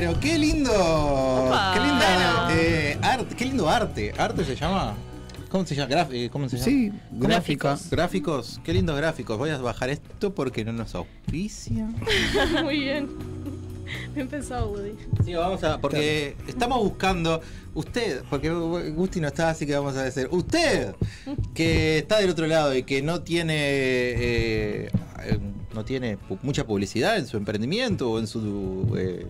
Pero qué lindo. Opa. Qué linda. Bueno. eh, arte, qué lindo arte. ¿Arte se llama? ¿Cómo se llama? Graf- eh, ¿Cómo se llama? Sí, gráfica. Gráficos, qué lindos gráficos. Voy a bajar esto porque no nos auspicia. Muy bien. Bien pensado, Woody. Sí, vamos a. Porque estamos buscando. Usted, porque Gusti no está, así que vamos a decir. Usted, que está del otro lado y que no tiene. eh, eh, no tiene pu- mucha publicidad en su emprendimiento o en su. eh,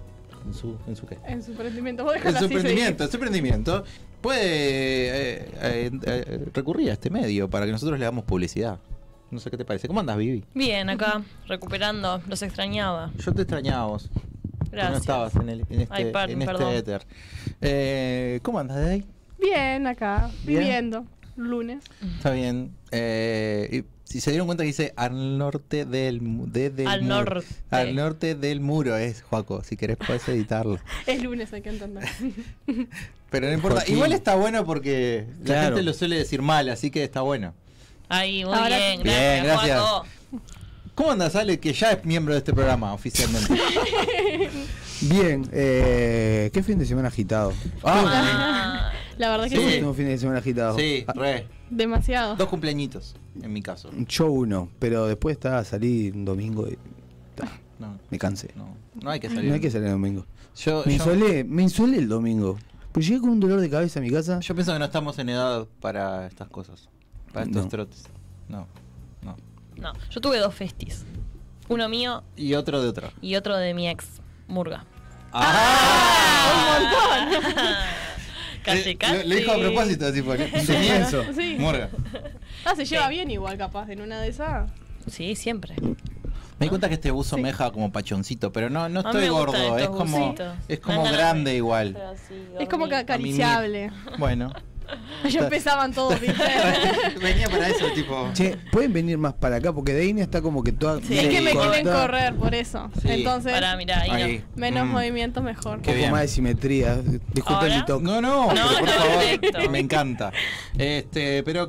en su, en su qué? En su emprendimiento. Vos En su emprendimiento, en su emprendimiento, puede eh, eh, eh, recurrir a este medio para que nosotros le damos publicidad. No sé qué te parece. ¿Cómo andas, Vivi? Bien, acá, recuperando. Los extrañaba. Yo te extrañaba vos. Gracias. No estabas en, el, en este, Ay, en este éter. Eh, ¿Cómo andas, Day? Bien, acá. Bien. Viviendo. Lunes. Está bien. Eh, y si se dieron cuenta que dice al norte del, de- del Al muro. norte. Al norte del muro es, Joaco. Si querés puedes editarlo. Es lunes, hay que entender. Pero no importa. Joaquín. Igual está bueno porque la gente lo suele decir mal, así que está bueno. Ahí, muy Ahora- bien. Bien, Gracias, gracias. Juaco. ¿Cómo andas, Ale? Que ya es miembro de este programa oficialmente. Bien, eh, qué fin de semana agitado. Ah, La verdad que Sí. sí. Tengo un fin de semana agitado. sí, Ah, re. Demasiado. Dos cumpleañitos, en mi caso. Yo uno, pero después estaba salí un domingo y ta, No, me cansé. no, no hay que salir. No hay que salir el domingo. Yo, Me yo, insolé, me insolé el domingo. Pues llegué con un dolor de cabeza a mi casa. yo pienso que no estamos en edad para estas cosas. Para estos No. trotes. No, no. no, yo tuve dos festis. Uno mío Y otro de otro. y otro de mi ex, Murga. Casi, Eh, casi. Lo, lo dijo a propósito, así porque. Suspenso. Sí. Morga. Ah, se lleva Sí. bien igual, capaz, en una de esas. Sí, siempre. Me di cuenta que este buzo me deja como pachoncito, pero no, no estoy gordo, es como, es como grande de- igual. Es como acariciable. Bueno, Ya empezaban todos, ¿viste? Venía para eso, tipo. Che, pueden venir más para acá porque Deine está como que toda. Sí. es que me quieren correr por eso. Sí. Entonces, Pará, mirá, ahí Ahí. no. menos Mm. movimiento mejor. Un poco bien. más de simetría. Disculpen ¿Ahora? mi toque. No, no, No, pero por favor, me encanta. Este, pero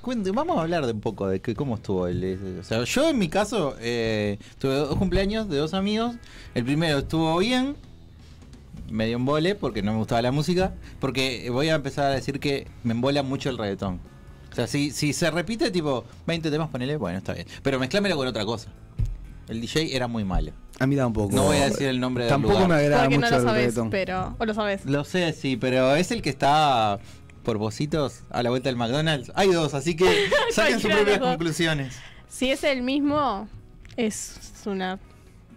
cuente- vamos a hablar de un poco de que, cómo estuvo el, o sea, yo en mi caso eh, tuve dos cumpleaños de dos amigos. El primero estuvo bien, medio en vole porque no me gustaba la música, porque voy a empezar a decir que me embola mucho el reggaetón. O sea, si, si se repite tipo 20 temas, ponele, bueno, está bien. Pero mezclámelo con otra cosa. El DJ era muy malo. A mí tampoco. No voy a decir el nombre del Tampoco lugar. me agrada Porque mucho no lo el sabes, reggaetón. pero. O lo sabes. Lo sé, sí, pero es el que está por vositos a la vuelta del McDonald's. Hay dos, así que saquen sus de propias conclusiones. Si es el mismo, es una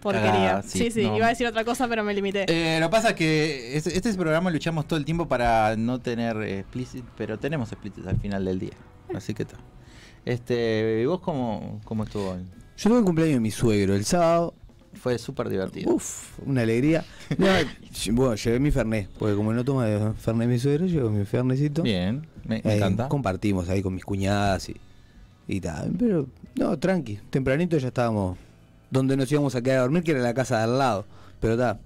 porquería. Sí, sí, sí, no. iba a decir otra cosa, pero me limité. Eh, lo que pasa es que este, este programa luchamos todo el tiempo para no tener explicit, pero tenemos explicit al final del día. Así que está. Este, ¿y vos cómo, cómo estuvo? Yo tuve el cumpleaños de mi suegro el sábado. Fue súper divertido. Uf, una alegría. No, bueno, llevé mi Fernet, porque como no toma de Fernet mi suegro, llevo mi Fernecito. Bien, me, me Eh, encanta. Compartimos ahí con mis cuñadas y, y tal. Pero, no, tranqui. Tempranito ya estábamos donde nos íbamos a quedar a dormir, que era la casa de al lado. Pero está.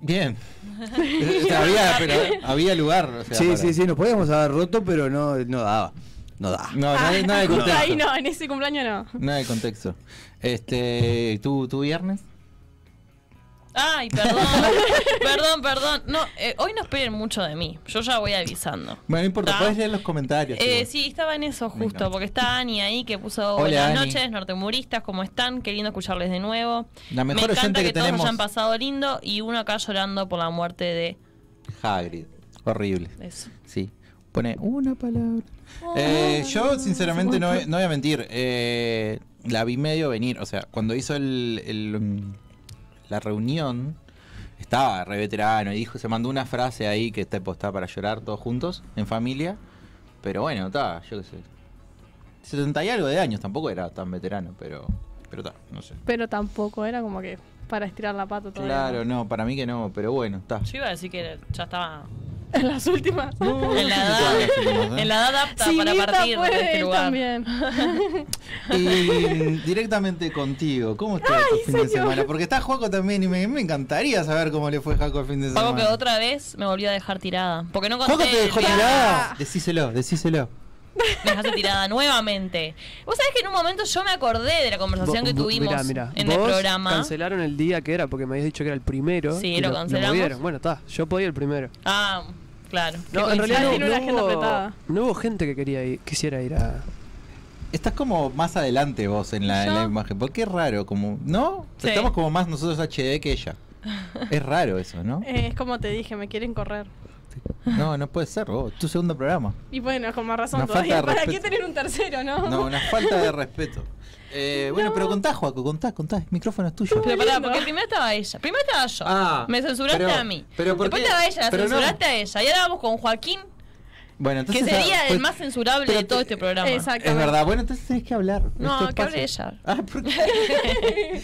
Bien. O sea, había, pero había lugar. o sea, Sí, para- sí, sí, nos podíamos haber roto, pero no, no daba. No daba. No, nada, nada de contexto. ahí no, en ese cumpleaños no. Nada de contexto. Este, ¿tú, tú viernes? Ay, perdón. perdón, perdón. No, eh, hoy no esperen mucho de mí. Yo ya voy avisando. Bueno, no importa, ¿Ta? puedes leer los comentarios. Eh, sí, estaba en eso justo, porque está Ani ahí que puso Hola, buenas noches, nortemuristas, ¿cómo están? Qué lindo escucharles de nuevo. La mejor Me encanta que, que todos hayan pasado lindo y uno acá llorando por la muerte de Hagrid. Horrible. eso. Sí. Pone una palabra. Eh, yo, sinceramente, no, no voy a mentir. eh, la vi medio venir. O sea, cuando hizo el, el, mm, la reunión, estaba re veterano y dijo, se mandó una frase ahí que está postada para llorar todos juntos, en familia. Pero bueno, está, yo qué sé. 70 y algo de años, tampoco era tan veterano, pero pero está, no sé. Pero tampoco era como que para estirar la pata todavía. Claro, no, para mí que no, pero bueno, está. Yo iba a decir que ya estaba En las últimas. en la edad, en la edad apta para partir de este lugar. también. Y directamente contigo, ¿cómo estuvo tu fin de semana? Porque está Joaco también y me, me encantaría saber cómo le fue a Joaco el fin de semana. Algo que otra vez me volvió a dejar tirada. Porque no conté. Joaco te el dejó tirada. Decíselo, decíselo. Me dejaste tirada nuevamente. Vos sabés que en un momento yo me acordé de la conversación que tuvimos mirá, mirá. en el Vos programa. Cancelaron el día que era porque me habías dicho que era el primero. Sí, lo cancelamos. movieron. Bueno, está, yo podía el primero. Ah, claro. No, en realidad no, una no agenda hubo, apretada. no hubo gente que quería ir, quisiera ir a. Estás como más adelante vos en la, en la ¿Yo? imagen. ¿Por qué es raro? Como, ¿No? Sí. Estamos como más nosotros HD que ella. Es raro eso, ¿no? Eh, es como te dije, me quieren correr. No, no puede ser, vos. Tu segundo programa. Y bueno, con más razón Una falta todavía. ¿Para qué tener un tercero, no? No, una falta de respeto. Eh, bueno, pero contá, Joaco, contá, contá. El micrófono es tuyo. Pero pará, porque primero estaba ella. Primero estaba yo. Ah, me censuraste pero- a mí. pero ¿por Después qué? estaba ella, la Pero no. censuraste a ella. Y ahora vamos con Joaquín, Bueno, que entonces. sería ah, el pues- más censurable de todo te- este programa. Exacto. Es verdad, bueno, entonces tenés que hablar. No, Es tu que hable ella. Ah, ¿por qué?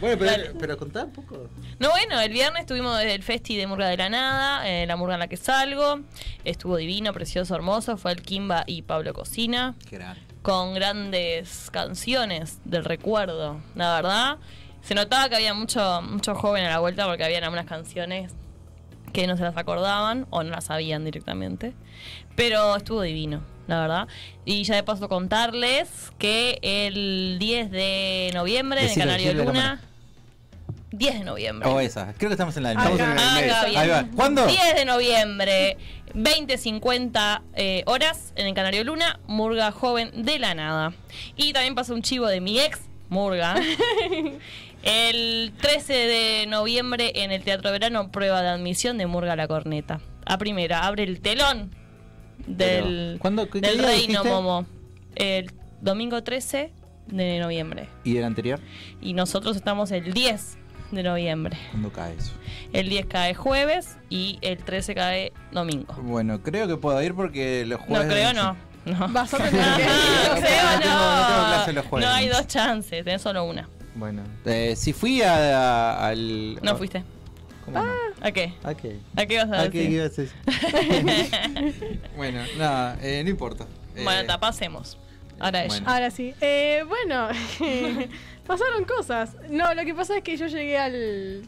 bueno, pero, pero contá un poco. No, bueno, el viernes estuvimos desde el Festi de Murga de la Nada, eh, la Murga en la que salgo. Estuvo divino, precioso, hermoso. Fue el Kimba y Pablo Cocina. Qué grande. con grandes canciones del recuerdo, la verdad. Se notaba que había mucho, mucho joven a la vuelta porque habían algunas canciones que no se las acordaban o no las sabían directamente. Pero estuvo divino, la verdad. Y ya de paso contarles que el 10 de noviembre en el Canario Luna... 10 de noviembre. O esa. Creo que estamos en la bien. Ahí va. ¿Cuándo? 10 de noviembre, 20.50 eh, horas en el Canario Luna, Murga Joven de la Nada. Y también pasa un chivo de mi ex, Murga. El 13 de noviembre en el Teatro Verano, prueba de admisión de Murga La Corneta. A primera, abre el telón del. ¿Qué- qué del día Reino dijiste? Momo. El domingo 13 de noviembre. ¿Y el anterior? Y nosotros estamos el 10 de noviembre. ¿Cuándo cae eso? El 10 cae jueves y el 13 cae domingo. Bueno, creo que puedo ir porque los No jueves. creo, no. No. Vas a tener que ir. no, No no no. No hay dos chances, tenés solo una. Bueno, eh, si fui a, a- al. No fuiste. ¿Cómo no? ¿A qué? ¿A qué? ¿A qué vas a ¿A qué decir? ibas a decir? bueno, nada, eh, no importa. Eh, Bueno, ta, pasemos. Ahora ella. bueno. Ahora sí. Eh, bueno, pasaron cosas. No, lo que pasa es que yo llegué al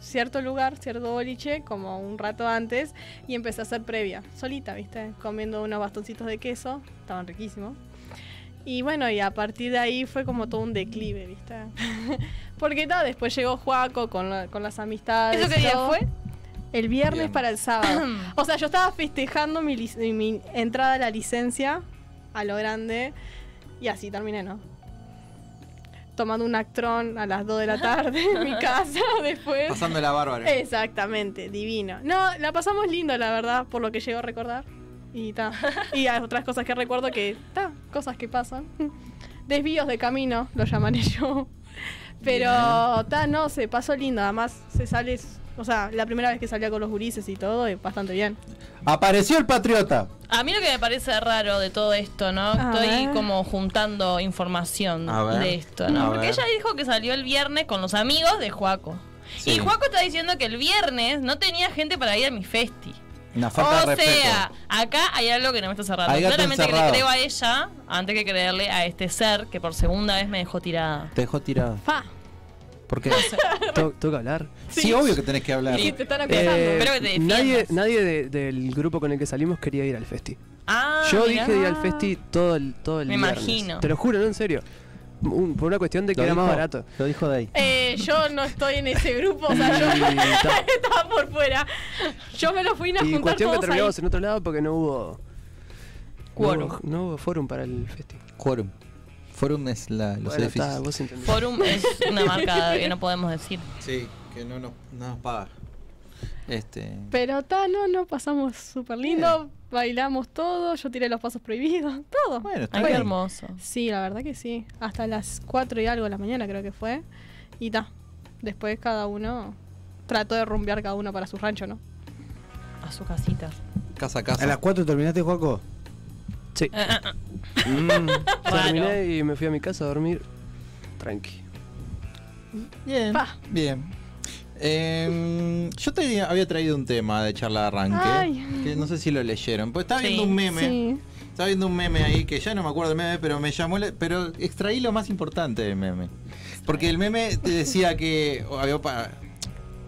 cierto lugar, cierto boliche, como un rato antes, y empecé a hacer previa, solita, ¿viste? Comiendo unos bastoncitos de queso, estaban riquísimos. Y bueno, y a partir de ahí fue como todo un declive, ¿viste? Porque después llegó Juaco con, la- con las amistades. ¿Eso qué día todo. fue? El viernes para el sábado. o sea, yo estaba festejando mi, mi entrada a la licencia a lo grande y así terminé, ¿no? Tomando un actrón a las 2 de la tarde en mi casa después. Pasando la bárbara. Exactamente, divino. No, la pasamos lindo, la verdad, por lo que llego a recordar. Y ta. Y hay otras cosas que recuerdo que, ta, cosas que pasan. Desvíos de camino, lo llamaré yo. Pero, ta, no, se pasó lindo. Además, se sale, o sea, la primera vez que salía con los gurises y todo, y bastante bien. Apareció el patriota. A mí lo que me parece raro de todo esto, ¿no? A Estoy ver. como juntando información A ver. de esto, A ¿no? ver. Porque ella dijo que salió el viernes con los amigos de Juaco. Sí. Y Juaco está diciendo que el viernes no tenía gente para ir a mi festi. Una falta o de respeto. sea, acá hay algo que no me está cerrando. Hay gato Claramente que le encerrado. creo a ella antes que creerle a este ser que por segunda vez me dejó tirada. Te dejó tirado. ¡Fa! ¿Por qué? ¿Tengo, tengo que hablar? sí. obvio que tenés que hablar. Sí, te están acusando. Eh, Espero que te defiendas. nadie nadie de- del grupo con el que salimos quería ir al festi. Ah, Yo mirá. dije de ir al festi todo el, todo el Me viernes. imagino. Te lo juro, no en serio. Un- por una cuestión de que Lo era más barato. Lo dijo de ahí. Eh, yo no estoy en ese grupo, o sea, yo estaba por fuera. Yo me lo fui a Y juntar cuestión que ahí. terminamos en otro lado porque no hubo. Quórum. No, hubo- no hubo forum para el festi. Quórum. Forum es la, los Bueno, edificios. está, vos entendés. Forum es una marca que no podemos decir. Sí, que no nos, no nos paga. Este. Pero ta, no, no, pasamos súper lindo, bailamos todo, yo tiré los pasos prohibidos, todo. Bueno, está Ay, bien. hermoso. Sí, la verdad que sí. Hasta las 4 y algo de la mañana creo que fue. Y ta. Después cada uno trató de rumbear cada uno para su rancho, ¿no? A su casita. Casa a casa. ¿A las 4 terminaste, Juaco? Sí. Ah, ah, ah. Mm. Terminé y me fui a mi casa a dormir. Tranqui. Bien. Pa. Bien. Eh, yo te había traído un tema de charla de arranque. Ay. Que no sé si lo leyeron. Pues estaba Sí. viendo un meme. Sí. Estaba viendo un meme ahí que ya no me acuerdo del meme, pero me llamó. la- Pero extraí lo más importante del meme. Porque el meme te decía que. había pa-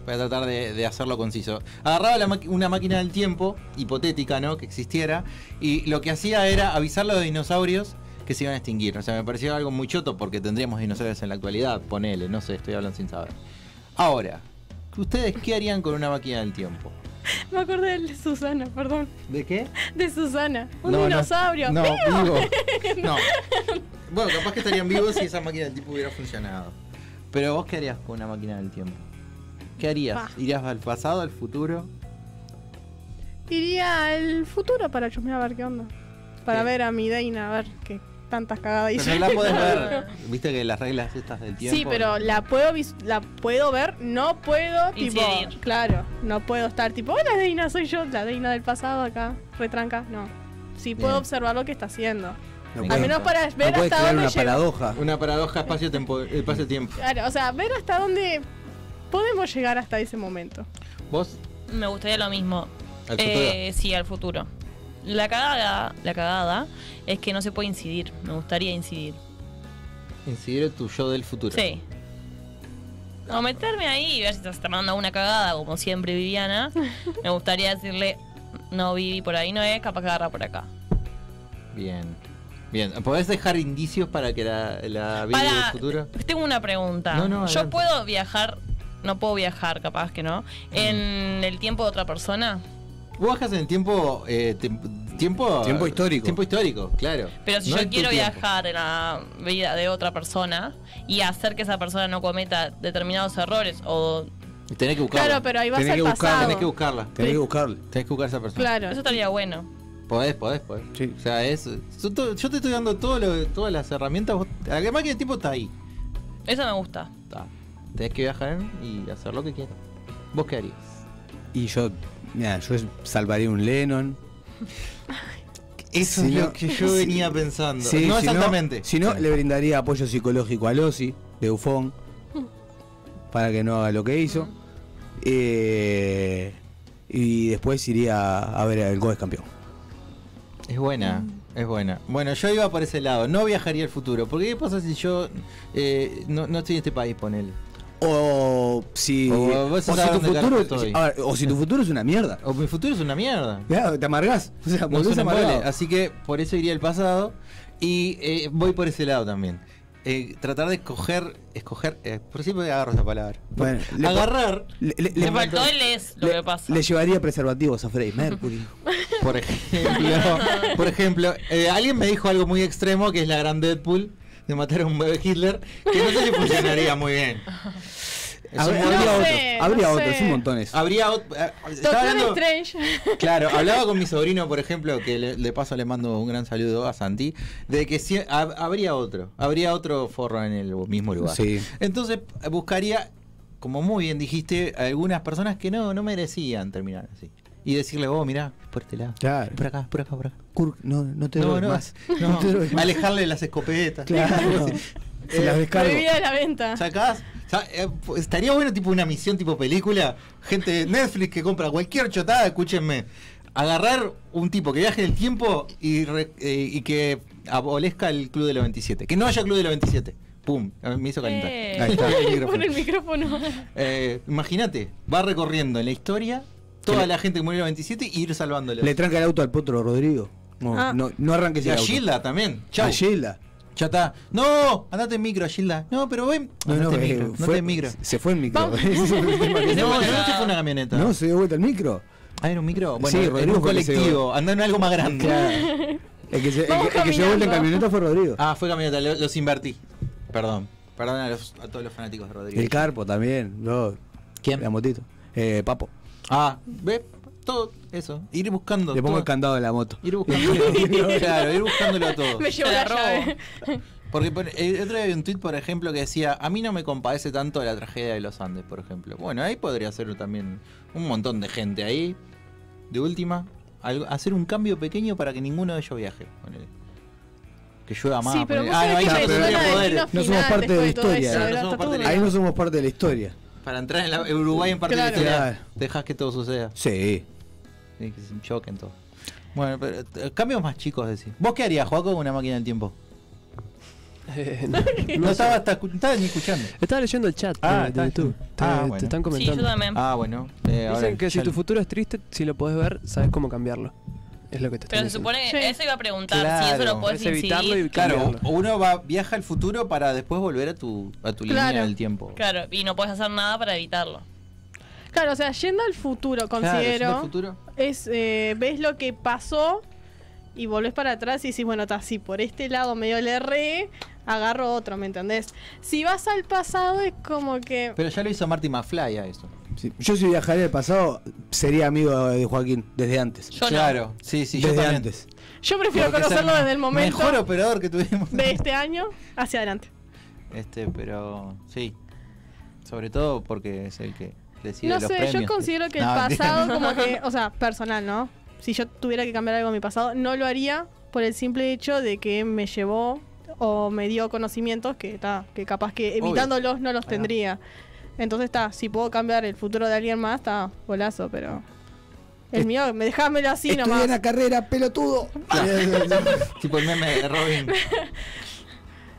Voy a tratar de, de hacerlo conciso. Agarraba la una máquina del tiempo, hipotética, ¿no? Que existiera, y lo que hacía era avisarle a los dinosaurios que se iban a extinguir. O sea, me parecía algo muy choto porque tendríamos dinosaurios en la actualidad, ponele, no sé, estoy hablando sin saber. Ahora, ¿ustedes qué harían con una máquina del tiempo? Me acordé de Susana, perdón. ¿De qué? De Susana. Un No, no. dinosaurio. No, ¡Vivo! vivo. No. Bueno, capaz que estarían vivos si esa máquina del tiempo hubiera funcionado. Pero vos qué harías con una máquina del tiempo? ¿Qué harías? Pa. ¿Irías al pasado, al futuro? Iría al futuro para chusmear a ver qué onda. Para ver a mi Deina, a ver qué tantas cagadas Pero no la podés ver. Viste que las reglas estas del tiempo. Sí, pero la puedo vis- la puedo ver, no puedo tipo, Incidir. claro, no puedo estar tipo, hola Deina, soy yo, la Deina del pasado acá, retranca, no. Sí puedo Bien. observar lo que está haciendo. No Al puedes- menos para ver puedes hasta crear dónde una llego. paradoja. Una paradoja espacio-tiempo. Espacio-tiempo. Claro, o sea, ver hasta dónde podemos llegar hasta ese momento. ¿Vos? Me gustaría lo mismo. Al. Eh, sí, al futuro. La cagada, la cagada es que no se puede incidir. Me gustaría incidir. Incidir tu yo del futuro. Sí. O meterme ahí y ver si te está mandando una cagada, como siempre Viviana. Me gustaría decirle, no Vivi, por ahí no es, capaz que agarra por acá. Bien. Bien. ¿Podés dejar indicios para que la, la vida del futuro? tengo una pregunta. No, no, Yo puedo viajar, no puedo viajar, capaz que no, Mm. en el tiempo de otra persona. Vos bajas en tiempo. eh, tiempo. Tiempo histórico. Tiempo histórico, claro. Pero si No yo quiero viajar en la vida de otra persona y hacer que esa persona no cometa determinados errores o Tenés que buscarla. Claro, pero ahí vas Tenés al que buscar, pasado. Tenés que buscarla. Tenés que buscarlo. Tenés que buscar a esa persona. Claro. eso estaría bueno. Podés, podés, podés. Sí. O sea, es. Yo te estoy dando todo lo- todas las herramientas. La máquina del tiempo está ahí. Eso me gusta. Está. Tenés que viajar y hacer lo que quieras. ¿Vos qué harías? Y yo, mira, yo salvaría un Lennon. Eso Si es no- lo que yo venía pensando. Sí, no si exactamente. Si no, le brindaría apoyo psicológico a Losi, de Ufón, para que no haga lo que hizo. Eh, y después iría a ver el Goes campeón. Es buena, es buena. Bueno, yo iba por ese lado. No viajaría al futuro. Porque ¿qué pasa si yo eh, no, no estoy en este país, ponele? O si, O si tu futuro, carajo estoy. a ver, o si tu futuro es una mierda. O mi futuro es una mierda. Ya, te amargás. O sea, No. Así que por eso iría al pasado. Y eh, voy por ese lado también. Eh, tratar de escoger, escoger, eh, por siempre agarro esa palabra. Bueno, le- Agarrar, Le, le- Le le- faltó el es lo le- que pasa. le llevaría preservativos a Freddie Mercury. por ejemplo, por ejemplo, eh, alguien me dijo algo muy extremo que es la gran Deadpool de matar a un bebé Hitler, que no sé si funcionaría muy bien. Habría, No habría sé, otros, habría no otros, sé. un montones. Habría ot- eh, estaba Doctor hablando- Strange. Claro, hablaba con mi sobrino, por ejemplo, que le, de paso le mando un gran saludo a Santi, de que si, hab- habría otro, habría otro forro en el mismo lugar. Sí. Entonces buscaría, como muy bien dijiste, algunas personas que no, no merecían terminar así. Y decirle, oh, mirá, por este lado. Claro. Por acá, por acá, por acá. Kurt, no, no te No, no, más. no, te más. alejarle las escopetas. Claro. Se las descargo. Prohibida de la venta. Sacás, sa- eh, estaría bueno tipo una misión tipo película, gente de Netflix que compra cualquier chotada, escúchenme, agarrar un tipo que viaje en el tiempo y, re- eh, y que abolezca el Club de los 27, que no haya Club de los 27. Pum, eh, me hizo calentar. Eh. Ahí está, el micrófono. Pon el micrófono. Eh, Imagínate, va recorriendo en la historia toda la gente que murió en el 27 y ir salvándolo. Le tranca el auto al potro Rodrigo. No, Ah. no, no arranques y el a auto. Gilda también. Chau. A Gilda. Ya está. No, andate en micro, Gilda. No, pero ven. No, no, en eh, micro. andate fue, en micro. Se fue en micro. No, no, no se fue una camioneta. No, se dio vuelta el micro. Ah, era un micro. Bueno, Sí, en un colectivo. Anda en algo más grande. Claro. El que se, el Vamos que, el que se dio vuelta en camioneta fue Rodrigo. Ah, fue camioneta, lo- los invertí. Perdón. Perdón a, los- a todos los fanáticos de Rodrigo. el Carpo también. No. ¿Quién? La motito. Eh, Papo. Ah, ve, todo eso. Ir buscando. Le pongo todo. el candado de la moto. Ir buscándolo. claro, ir buscándolo todo. Me llevó Se la llave. Porque por- el otro día había un tweet, por ejemplo, que decía: A mí no me compadece tanto la tragedia de los Andes, por ejemplo. Bueno, ahí podría ser también un montón de gente ahí. De última, algo- hacer un cambio pequeño para que ninguno de ellos viaje. ponele. Que llueva más. Sí, pero Ah, no, ahí no somos parte de la historia. eso, No era somos parte de la todo. Ahí no somos parte de la historia. Para entrar en la, Uruguay en parte Claro. de la historia, Claro. dejas que todo suceda. Sí. Sí, que se choquen todo. Bueno, pero eh, cambios más chicos, decir. ¿Vos qué harías, Joaco, con una máquina del tiempo? Eh, No, no estaba, hasta estaba ni escuchando. Estaba leyendo el chat Ah, de, está- de YouTube. Te, ah, te bueno. están Sí, yo comentando. también. Ah, bueno. eh, ahora Dicen que si tu futuro es triste, si lo podés ver, sabes cómo cambiarlo. Es lo que te Pero se supone que Sí. eso iba a preguntar, si Claro. eso lo puedes evitarlo y Claro, uno va, viaja al futuro para después volver a tu, a tu línea Claro. del tiempo. Claro, y no puedes hacer nada para evitarlo. Claro, o sea, yendo al futuro, Claro, considero, al futuro. es eh, ves lo que pasó y volvés para atrás y decís, bueno, está así, por este lado medio le erré, agarro otro, ¿me entendés? Si vas al pasado es como que... Pero ya lo hizo Marty McFly a eso. Sí. Yo si viajaría al pasado, sería amigo de Joaquín desde antes. Yo no. claro, sí, sí, yo desde también. antes. Yo prefiero Porque conocerlo desde el momento Mejor operador que tuvimos. de este año hacia adelante. Este, pero sí. Sobre todo porque es el que decide No los sé, premios. yo considero que el pasado como que, o sea, personal, ¿no? Si yo tuviera que cambiar algo en mi pasado, no lo haría por el simple hecho de que me llevó o me dio conocimientos que está, que capaz que Obvio. evitándolos no los va. Entonces está, si puedo cambiar el futuro de alguien más, está golazo, pero el mío, me dejámelo así Estudié nomás. una carrera, pelotudo. tipo el meme de Robin.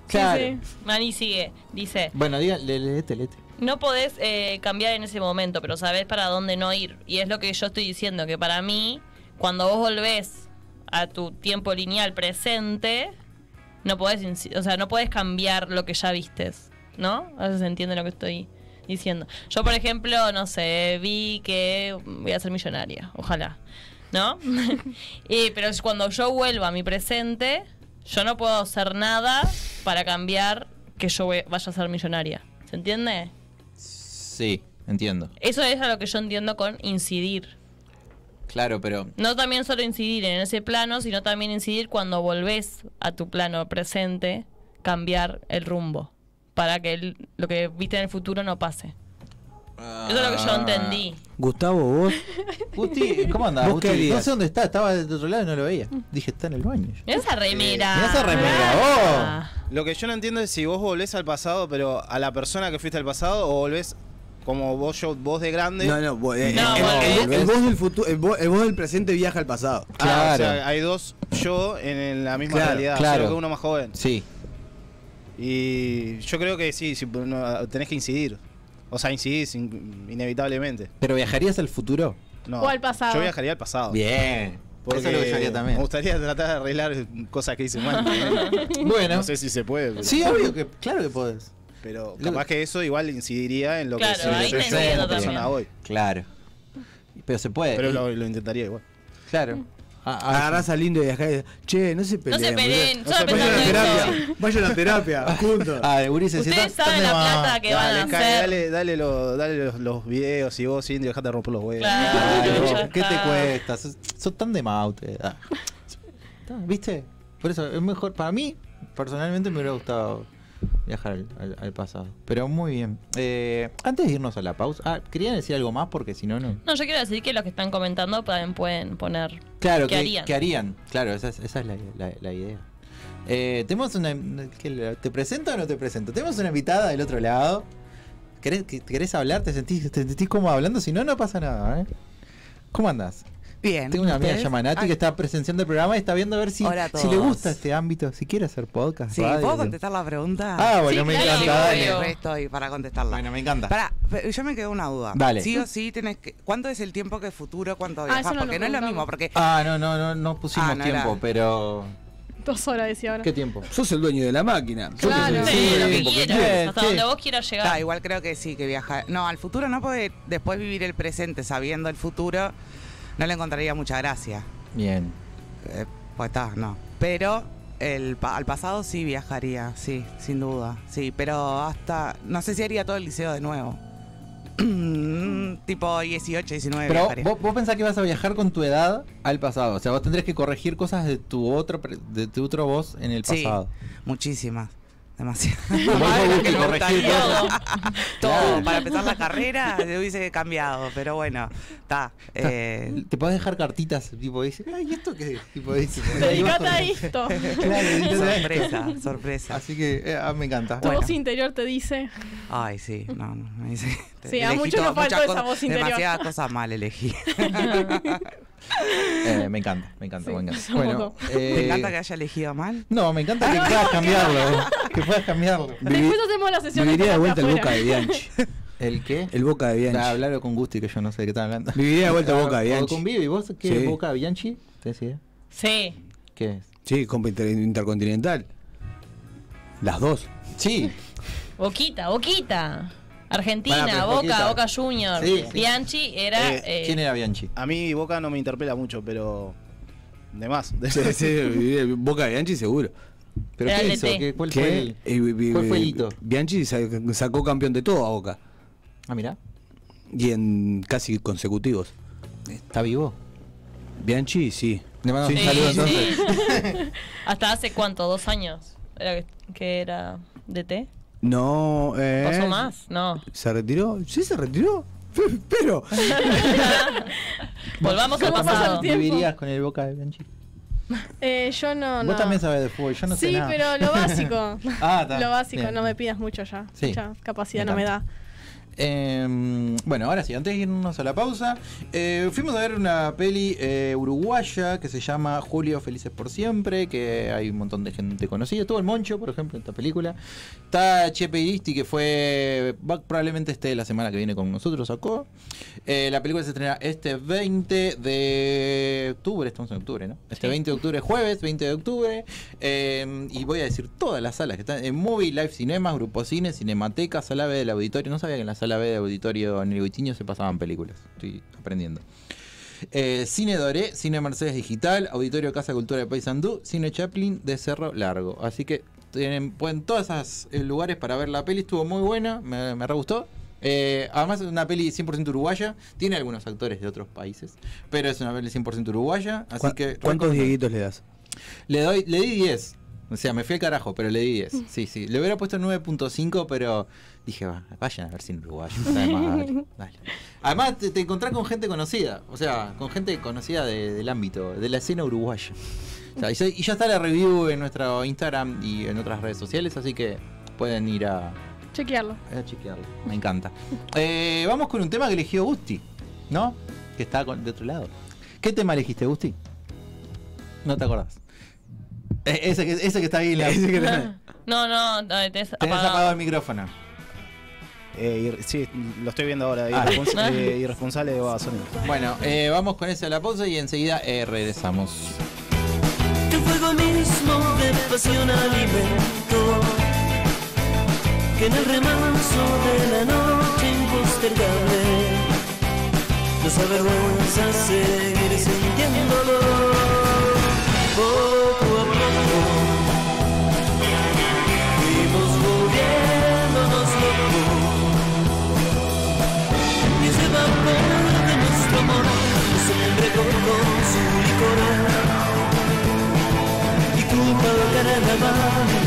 Sí, Claro. sí. Mani sigue, dice, Bueno, diga, le, leete, leete. no podés eh, cambiar en ese momento, pero sabés para dónde no ir. Y es lo que yo estoy diciendo, que para mí, cuando vos volvés a tu tiempo lineal presente, no podés, o sea, no podés cambiar lo que ya vistes, ¿no? A veces se entiende lo que estoy diciendo. Yo, por ejemplo, no sé, vi que voy a ser millonaria, ojalá, ¿no? y, pero cuando yo vuelvo a mi presente, yo no puedo hacer nada para cambiar que yo voy- vaya a ser millonaria. ¿Se entiende? Sí, entiendo. Eso es a lo que yo entiendo con incidir. Claro, pero No también solo incidir en ese plano, sino también incidir cuando volvés a tu plano presente, cambiar el rumbo. Para que el- lo que viste en el futuro no pase. Eso es lo que yo entendí. Gustavo, vos. Gusti, ¿cómo andás? ¿Vos qué Gusti? No sé dónde está, estaba del otro lado y no lo veía. Dije, está en el baño. Mirá esa remera. Mirá esa remera, oh. Ah. Lo que yo no entiendo es si vos volvés al pasado, pero a la persona que fuiste al pasado, o volvés como vos, yo, vos de grande. No, no, vos- eh, No, el, volvés. el- el vos del futuro, el vos, el vos del presente viaja al pasado. Ah, Claro. o sea, hay dos yo en, en la misma Claro, realidad, claro. solo que uno más joven. Sí. Y yo creo que sí, sí, no, tenés que incidir. O sea, incidís in- inevitablemente. ¿Pero viajarías al futuro? No, O al pasado. Yo viajaría al pasado. Bien. Porque Eso es lo que yo haría Me también. gustaría tratar de arreglar cosas que hice mal. ¿no? Bueno. No sé si se puede. Pero, Sí, obvio que, claro que podés. pero capaz que eso igual incidiría en lo Claro, que soy persona también. hoy. Claro. Pero se puede. Pero lo intentaría igual. Claro. Ah, ah, Agarrás al lindo y viajás y decís, che, no se No peleen. se peleen, solo se Vayan a pensando la en terapia, vayan a la terapia, juntos. Ah, de Ulises, Ustedes saben la plata que van a hacer. dale, dale, lo- dale los, los videos y vos, Indio, dejate de romper los huevos. Claro, ¿Qué te cuesta? Sos, sos tan de maute. Ah. ¿Viste? Por eso es mejor. Para mí, personalmente, me hubiera gustado viajar al, al- al pasado. Pero muy bien. Eh, antes de irnos a la pausa, ah, ¿querían decir algo más? Porque si no, no. No, yo quiero decir que los que están comentando también pueden poner Claro, ¿Qué que, harían? que harían. Claro, esa es, esa es la, la- la idea. Eh, tenemos una. ¿qué ¿Te presento o no te presento? Tenemos una invitada del otro lado. ¿Querés, que- ¿Querés hablar? ¿Te sentís, ¿Te sentís cómodo hablando? Si no, no pasa nada, ¿eh? ¿Cómo andás? Bien. Tengo una amiga ¿ustedes? llamada Nati Ay, que está presenciando el programa y está viendo a ver si, a si le gusta este ámbito, si quiere hacer podcast. Sí, radio. ¿puedo contestar la pregunta? Ah, bueno, Sí, me claro, encanta. Dale. Estoy para contestarla. Bueno, me encanta. Pará, pe- yo me quedo una duda. Dale. Sí o sí tenés que. ¿Cuánto es el tiempo que futuro? ¿Cuánto Ah, viajas? no porque no es lo mismo, porque. Ah, no, no, no, no pusimos Ah, no tiempo, era. pero. Dos horas decía ahora. ¿Qué tiempo? Sos el dueño de la máquina. Claro. Sí, el lo que quieras, quieras, hasta sí. donde vos quieras llegar. Igual creo que sí, que viajar. No, al futuro no, porque después vivir el presente sabiendo el futuro no le encontraría mucha gracia. Bien. Eh, pues está, no. Pero el al pasado sí viajaría, sí, sin duda. Sí, pero hasta. No sé si haría todo el liceo de nuevo. tipo 18, 19 Pero viajaría. vos, vos pensás que vas a viajar con tu edad al pasado. O sea, vos tendrías que corregir cosas de tu otro, de tu otro voz en el Sí. pasado. Muchísimas. Demasiado. Gustaría. cosas. Todo, Claro. para empezar la carrera se hubiese cambiado, pero bueno, está. eh, Te podés dejar cartitas, tipo, dice, ay, ¿esto qué? Tipo, dice, Dedicate a esto. Claro, sorpresa, sorpresa. Así que eh, ah, me encanta. Tu Bueno. voz interior te dice. Ay, sí, no, no, me dice. Sí, a muchos nos todo- faltó esa voz interior. Demasiadas cosas mal elegí. Eh, me encanta, me encanta, Sí, me encanta. Bueno, eh, ¿Te encanta que haya elegido mal? No, me encanta que puedas cambiarlo. Que puedas cambiarlo. Después hacemos la sesión Viviría de vuelta el boca de. Bianchi. ¿El qué? El boca de Ah, Bianchi. Hablarlo con Gusti, que yo no sé de qué están hablando. Viviría de vuelta el boca de Bianchi. con Vivi, ¿vos qué Sí. Boca Bianchi? ¿Te decía? Sí. ¿Qué es? Sí, Inter- Intercontinental. Las dos. Sí. Boquita, Boquita. Argentina, pero Boca, Boquita. Boca Junior. Sí, sí. Bianchi era. Eh, eh, ¿Quién era Bianchi? A mí Boca no me interpela mucho, pero. De más. Sí, de boca de Bianchi seguro. ¿Pero qué hizo? DT. ¿Qué- ¿Cuál ¿Qué? fue el...? ¿Cuál fue el hito? Bianchi sa- sacó campeón de todo a Boca. Ah, mirá. Y en casi consecutivos. ¿Está vivo? Bianchi, sí. Le mando Sí, un saludo sí. entonces. Hasta hace cuánto, dos años. Era que, era DT. No. Eh, ¿Pasó más? No. ¿Se retiró? ¿Sí se retiró? Pero. Volvamos al ¿Cómo pasa el pasado. ¿Vivirías con el Boca de Bianchi? Eh, yo no, no. Vos también sabés de fútbol, yo no sé sí, pero lo básico. Ah. Lo básico, Bien. no me pidas mucho ya. Sí. Mucha capacidad Me no me da. Eh, bueno, ahora sí, antes de irnos a la pausa, eh, fuimos a ver una peli eh, uruguaya que se llama Julio Felices por Siempre, que hay un montón de gente conocida. Estuvo el Moncho, por ejemplo, en esta película. Está Chepe Iristi, que fue, va- probablemente esté la semana que viene con nosotros, sacó. Eh, la película se estrena este 20 de octubre, estamos en octubre, ¿no? Este 20 de octubre, jueves 20 de octubre. Eh, y voy a decir todas las salas que están en Movie, Live Cinemas, Grupo Cine, Cinemateca, Sala B del Auditorio. No sabía que en la Sala B del Auditorio en el Goitiño se pasaban películas. Estoy aprendiendo. Eh, Cine Doré, Cine Mercedes Digital, Auditorio Casa Cultura de Paysandú, Cine Chaplin de Cerro Largo. Así que tienen pueden todos esos eh, lugares para ver la peli. Estuvo muy buena, me, me re gustó. Eh, además es una peli 100% uruguaya. Tiene algunos actores de otros países, pero es una peli 100% uruguaya. Así ¿Cu- que ¿Cuántos dieguitos le das? Le doy, le di 10. O sea, me fui al carajo, pero le di 10. Sí, sí. Le hubiera puesto 9.5, pero dije, va, vayan a ver sin uruguayo. está de más, dale, dale. Además, te, te encontrás con gente conocida. O sea, con gente conocida de- del ámbito, de la escena uruguaya. O sea, y, ya está la review en nuestro Instagram y en otras redes sociales, así que pueden ir a, chequearlo. A chequearlo. Me encanta. Eh, vamos con un tema que eligió Gusti, ¿no? Que está con- de otro lado. ¿Qué tema elegiste, Gusti? No te acordás. Eh, ese, que, ese que está ahí en la. No, no, no, tenés Tenés apagado. apagado el micrófono. Eh, ir- sí, lo estoy viendo ahora. Ah. Irrespons- eh, irresponsable de Babasónicos. Bueno, eh, vamos con eso a la pausa y enseguida eh, regresamos. El fuego mismo de pasión alimento que en el remanso de la noche impostergable nos avergüenza seguir sintiéndolo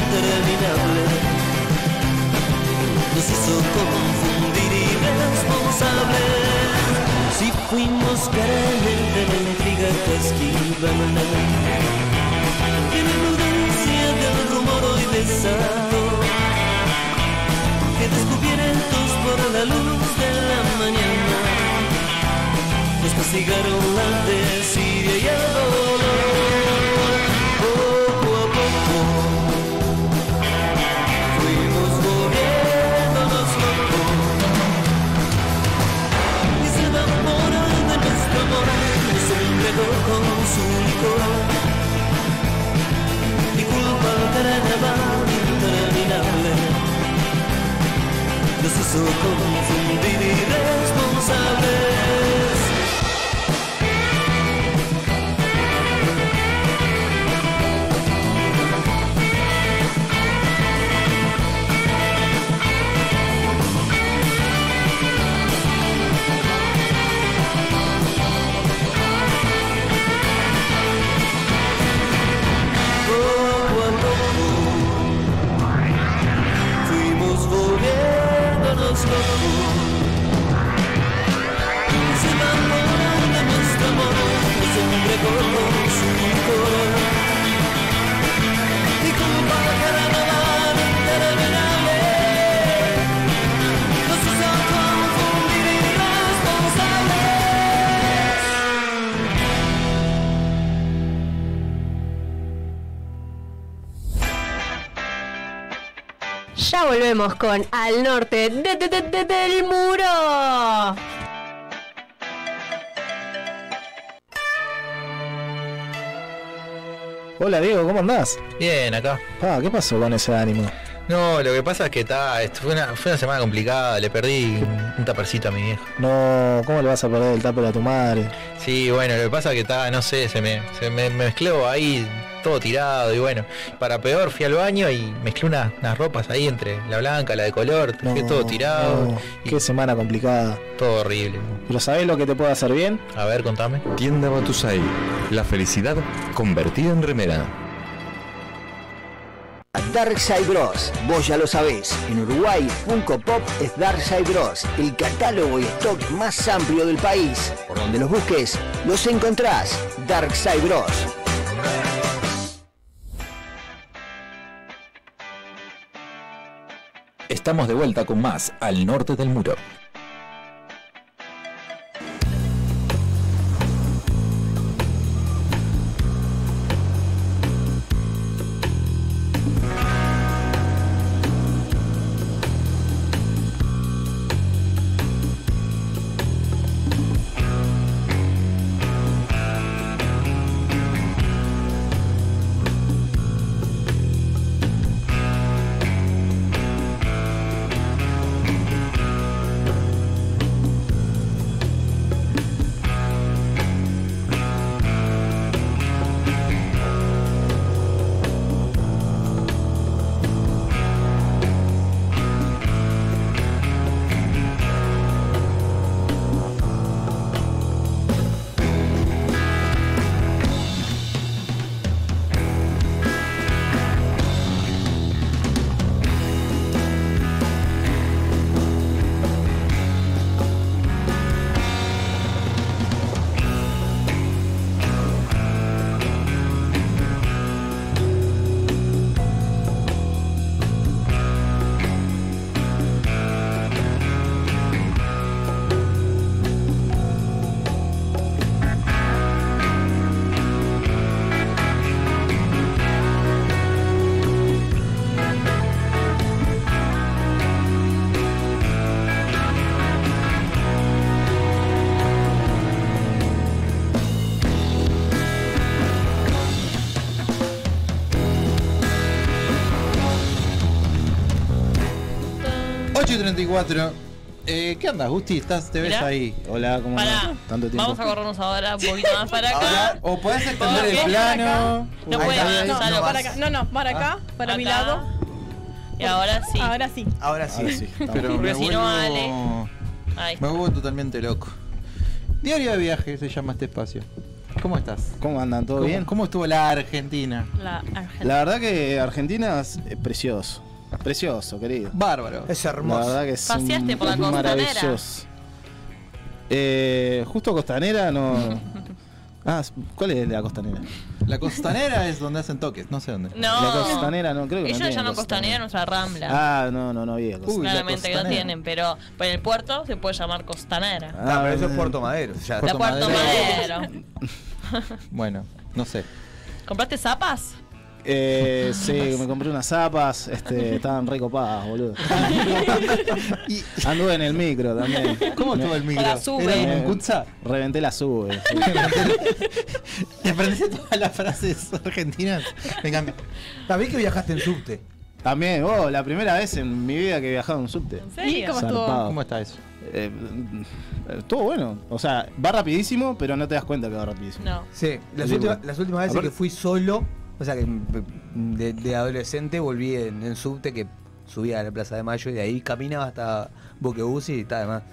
interminable. Nos hizo confundir irresponsables. Si fuimos carentes de la intriga que esquivan en la prudencia del rumor hoy besado que descubiertos por la luz de la mañana nos castigaron la y el dolor carnaval interminable nos hizo confundir irresponsables volviéndonos locos. Se enamoró de nuestro amor, nos entregó con su Ya volvemos con Al Norte de- de- de- de- del Muro. Hola Diego, ¿cómo andás? Bien, acá. Ah, ¿qué pasó con ese ánimo? No, lo que pasa es que está, esto fue, una, fue una semana complicada, le perdí un, un tapercito a mi viejo. No, ¿cómo le vas a perder el tupper a tu madre? Sí, bueno, lo que pasa es que está, no sé, se me, se me mezcló ahí todo tirado y bueno, para peor fui al baño y mezclé unas, unas ropas ahí entre la blanca, la de color, dejé todo tirado, no, y Qué semana complicada. todo horrible. Pero ¿sabés lo que te puede hacer bien? A ver, contame. Tienda Batusai. La felicidad convertida en remera. Darkside Bros. Vos ya lo sabés. En Uruguay, Funko Pop es Darkside Bros. El catálogo y stock más amplio del país. Por donde los busques, los encontrás. Darkside Bros. Estamos de vuelta con más al norte del muro. 8 y 34. Eh, ¿Qué andas, Gusti? ¿Estás, ¿Te ves Mirá. ahí? Hola, ¿cómo Pará? Tanto tiempo. vamos a corrernos ahora un poquito más para acá. O podés extender el Porque- plano. No Ahí puede está, más, ahí No, está. no, para vas. acá. No, no, para acá, para mi Acá. lado. Y ahora sí. Ahora sí. Ahora sí. Ahora sí. estamos. Pero Porque me si no, vuelvo, Ahí. me vuelvo totalmente loco. Diario de viaje se llama este espacio. ¿Cómo estás? ¿Cómo andan? ¿Todo ¿Cómo, bien? ¿Cómo estuvo la Argentina? La Argentina. La verdad que Argentina es eh, precioso. Precioso, querido. Bárbaro. Es La hermoso. verdad que es Paseaste un- por la es costanera. maravilloso. Eh, justo costanera no. Ah, ¿cuál es la costanera? La costanera es donde hacen toques, no sé dónde. No. La costanera no creo que Ellos no le tienen llaman costanera nuestra rambla. Ah, no, no, no había costanera. la Claramente que no tienen, pero por el puerto se puede llamar costanera. Ah, pero eso es eh, Puerto Madero. Ya. La Puerto Puerto Madero. Madero. Bueno, no sé. ¿Compraste zapas? Eh, sí, me compré unas zapas, este, estaban re copadas, boludo. Y- Anduve en el micro también. ¿Cómo estuvo el micro? la sube. ¿Era un Kutza? Reventé la sube. sí. ¿Te aprendiste todas las frases argentinas? Me encanta. ¿Sabés que viajaste en subte? También, oh, la primera vez en mi vida que he viajado en subte. ¿En ¿Y serio? cómo estuvo? Zarpado. ¿Cómo está eso? Eh, estuvo bueno. O sea, va rapidísimo, pero no te das cuenta que va rapidísimo. No. Sí, las, últimas, bueno. las últimas veces que fui solo, o sea que de, de adolescente volví en, en subte que subía a la Plaza de Mayo y de ahí caminaba hasta Boquebus y está además.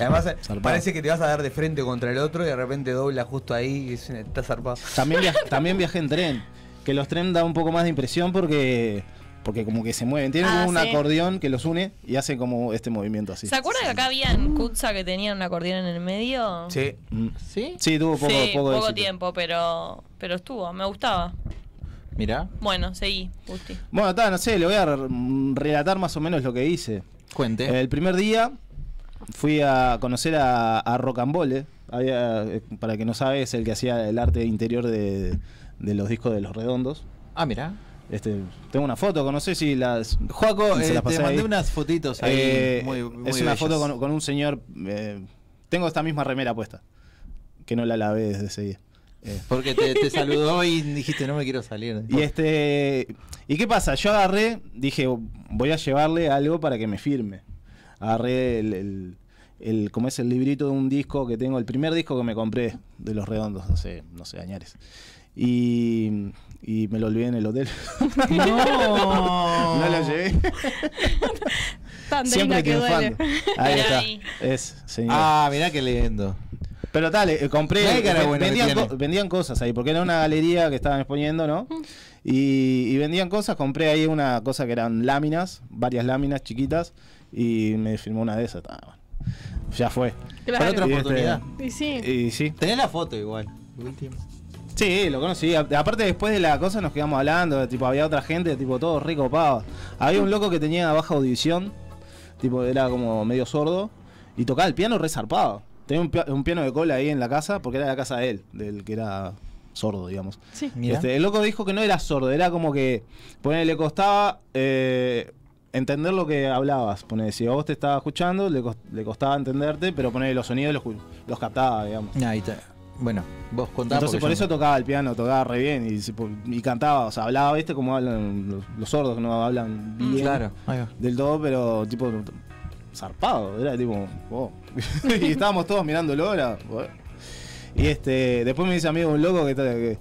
Además eh, Zarpado. parece que te vas a dar de frente contra el otro y de repente dobla justo ahí y es- está zarpado. También, viaj- también viajé en tren. Que los trenes dan un poco más de impresión porque porque como que se mueven. Tienen Ah, como un sí. acordeón que los une y hacen como este movimiento así. ¿Se acuerdan que acá había en Kutza que tenían un acordeón en el medio? Sí. Mm. ¿Sí? Sí, tuvo poco, Sí, poco, éxito. tiempo, pero pero estuvo, me gustaba. Mirá, Bueno, seguí, Gusti. Bueno, está, no sé, le voy a re- relatar más o menos lo que hice. cuente. El primer día fui a conocer a, a Rocambole. Había, eh, para el que no sabe, es el que hacía el arte interior de, de los discos de los redondos. Ah, mirá. Este, tengo una foto, no sé si las. Joaco, se eh, las te pasé mandé ahí. unas fotitos ahí Eh, muy, muy es una bellas. foto con, con un señor. eh, tengo esta misma remera puesta. Que no la lavé desde ese día. Eh, Porque te, te saludó y dijiste, no me quiero salir. y este. ¿Y qué pasa? Yo agarré, dije, voy a llevarle algo para que me firme. Agarré el, el, el- como es el librito de un disco que tengo, el primer disco que me compré de los redondos, no sé, no sé, añares. Y, y me lo olvidé en el hotel. No. no lo llevé. Siempre que duele. triunfando. Ahí está. ahí. Es, señor. Ah, mirá qué lindo. Pero tal, eh, compré. Ven- buena que vendían, co- vendían cosas ahí, porque era una galería que estaban exponiendo, ¿no? Y, y vendían cosas. Compré ahí una cosa que eran láminas, varias láminas chiquitas, y me firmó una de esas. Ah, bueno. Ya fue. Claro. Para otra Y este- oportunidad. Y sí. Y sí. Tenés la foto igual. Último. Sí, lo conocí. Aparte, después de la cosa nos quedamos hablando. Tipo, había otra gente, tipo, todos re copados. Había un loco que tenía baja audición. Tipo, era como medio sordo. Y tocaba el piano re zarpado. Tenía un, un piano de cola ahí en la casa, porque era la casa de él, del que era sordo, digamos. Sí. Este, el loco dijo que no era sordo, era como que ponele, le costaba eh, entender lo que hablabas. Ponele, si a vos te estaba escuchando, le, cos- le costaba entenderte, pero ponele, los sonidos los, los captaba, digamos. Ahí está. Bueno, vos contá. Entonces por eso no- tocaba el piano, tocaba re bien y, cantaba, o sea, hablaba, ¿viste? Como hablan los, los sordos que no hablan bien Mm, Claro, ahí va. del todo, pero tipo zarpado, era tipo, wow. y estábamos todos mirándolo, era, bueno. Y este, después me dice amigo un loco que, que,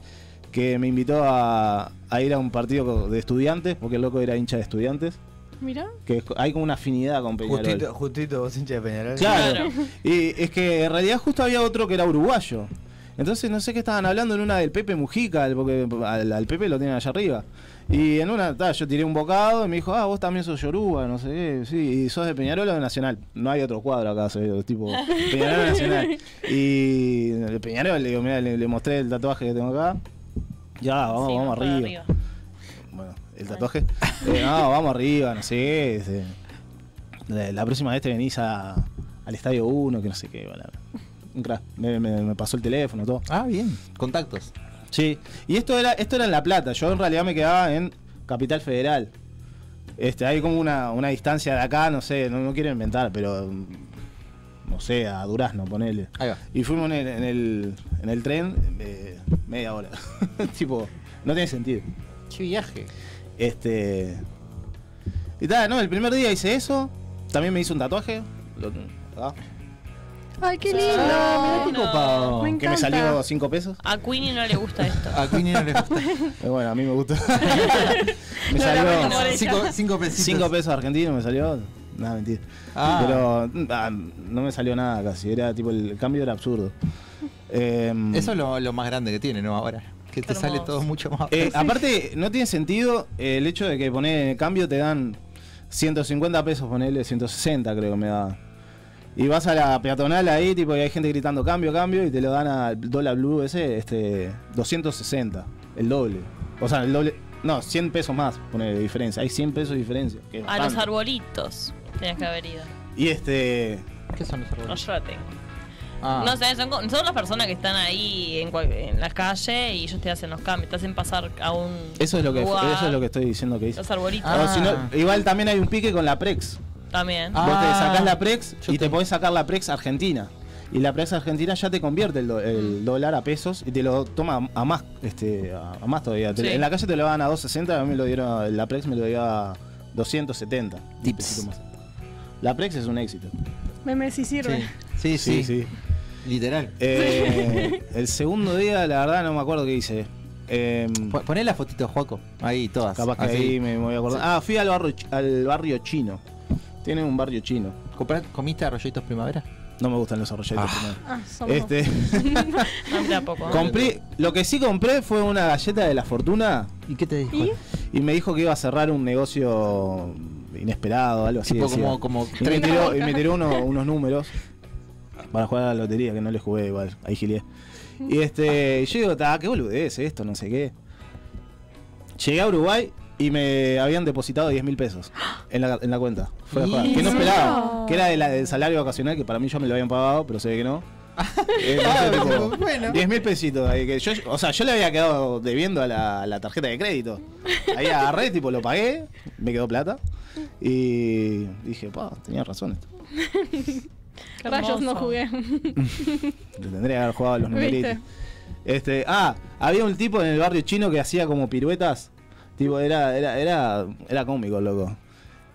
que me invitó a, a ir a un partido de estudiantes, porque el loco era hincha de estudiantes, Mira. que hay como una afinidad con Peñarol. Justito, justito vos hincha de Peñarol. Claro. Claro. Y es que en realidad justo había otro que era uruguayo. Entonces no sé qué estaban hablando en una del Pepe Mujica, porque al, al Pepe lo tienen allá arriba. Y en una, ta, yo tiré un bocado y me dijo, ah, vos también sos Yoruba, no sé qué, sí, y sos de Peñarol o de Nacional. No hay otro cuadro acá, soy tipo Peñarol o Nacional. Y de Peñarol, le digo, mira, le, le mostré el tatuaje que tengo acá. Ya, vamos, Sí, vamos para arriba. Bueno, el tatuaje. Eh, no, vamos arriba, no sé qué. la, la próxima vez te venís a- al estadio 1, que no sé qué. bueno, un crack. Me, me- me pasó el teléfono, todo. Ah, bien. Contactos. Sí. Y esto era, esto era en La Plata. Yo en realidad me quedaba en Capital Federal. Este, hay como una, una distancia de acá, no sé, no, no quiero inventar, pero mm, no sé, a Durazno, ponele. Ahí va. Y fuimos en el, en el, en el tren eh, media hora. tipo, no tiene sentido. Qué viaje. Este. Y tal, no, el primer día hice eso. también me hice un tatuaje. Lo- acá, Ay, qué lindo. Ah, mirá. qué copado. Me que me encanta. salió 5 pesos. A Queenie no le gusta esto. A Queenie no le gusta. Eh, bueno, a mí me gusta. me No, la salió mano por ella. Cinco, cinco pesitos. 5 pesos argentinos, me salió. Nada, mentira. Ah. Pero ah, no me salió nada casi. Era tipo, el cambio era absurdo. Em, Eso es lo, lo más grande que tiene, ¿no? Ahora. Que te sale Hermoso. todo mucho más. Eh, aparte, no tiene sentido eh, el hecho de que poner el cambio te dan 150 pesos, ponerle 160 creo que me da. Y vas a la peatonal ahí, tipo, y hay gente gritando cambio, cambio, y te lo dan al dólar blue ese, este, 260, el doble. O sea, el doble, no, 100 pesos más, pone de diferencia. Hay 100 pesos de diferencia. que A los arbolitos tenías que haber ido. Y este, ¿Qué son los No, árboles? yo la tengo. Ah. No sé, son, las personas que están ahí en, en la calle y ellos te hacen los cambios, te hacen pasar a un. eso es lo que, lugar, eso es lo que estoy diciendo que hice. Los arbolitos Ah. No, igual también hay un pique con la Prex. También. Ah. Vos te sacás la Prex Yo y te tengo. podés sacar la Prex Argentina. Y la Prex Argentina ya te convierte el, do- el dólar a pesos y te lo toma a más, este, a, a más todavía. Sí. En la calle te lo dan a 2.60, a mí me lo dieron, la Prex me lo dio a 270. un Tips. pesito más. La Prex es un éxito. Meme sí sirve. Sí, sí, Sí, sí. Literal. Eh, el segundo día, la verdad, no me acuerdo qué hice. Eh, Po- Poné la fotito, Juaco. Ahí, todas. capaz que Así. ahí me, me voy a acordar. Ah, fui al barrio, al barrio chino. Tiene un barrio chino. ¿Comprá- ¿Comiste arroyitos primavera? No me gustan los arroyos Ah, somos dos. Este. Tampoco. Compré, lo que sí compré fue una galleta de la fortuna ¿Y qué te dijo? ¿Y? y me dijo que iba a cerrar un negocio inesperado, algo así. Tipo como, como y me tiró, y me tiró uno- unos números para jugar a la lotería, que no le jugué igual, ahí gilié. Y este, yo digo, "Ta, qué boludez esto, no sé qué. Llegué a Uruguay y me habían depositado 10 mil pesos en la, en la cuenta. Joda. ¿Y? Que no ¿En esperaba. Que era de la- del salario vacacional, que para mí yo me lo habían pagado, pero se ve que no. Eh, Ah, sé, tipo, bueno. 10 mil pesitos. ahí que yo, o sea, yo le había quedado debiendo a la, a la tarjeta de crédito. Ahí agarré, tipo, lo pagué, me quedó plata. Y dije, pa, tenía razón esto. Qué Rayos no hermoso. jugué. Le tendría que haber jugado a los ¿Viste? numeritos. Este, ah, había un tipo en el barrio chino que hacía como piruetas. Tipo, era, era, era, era cómico, loco.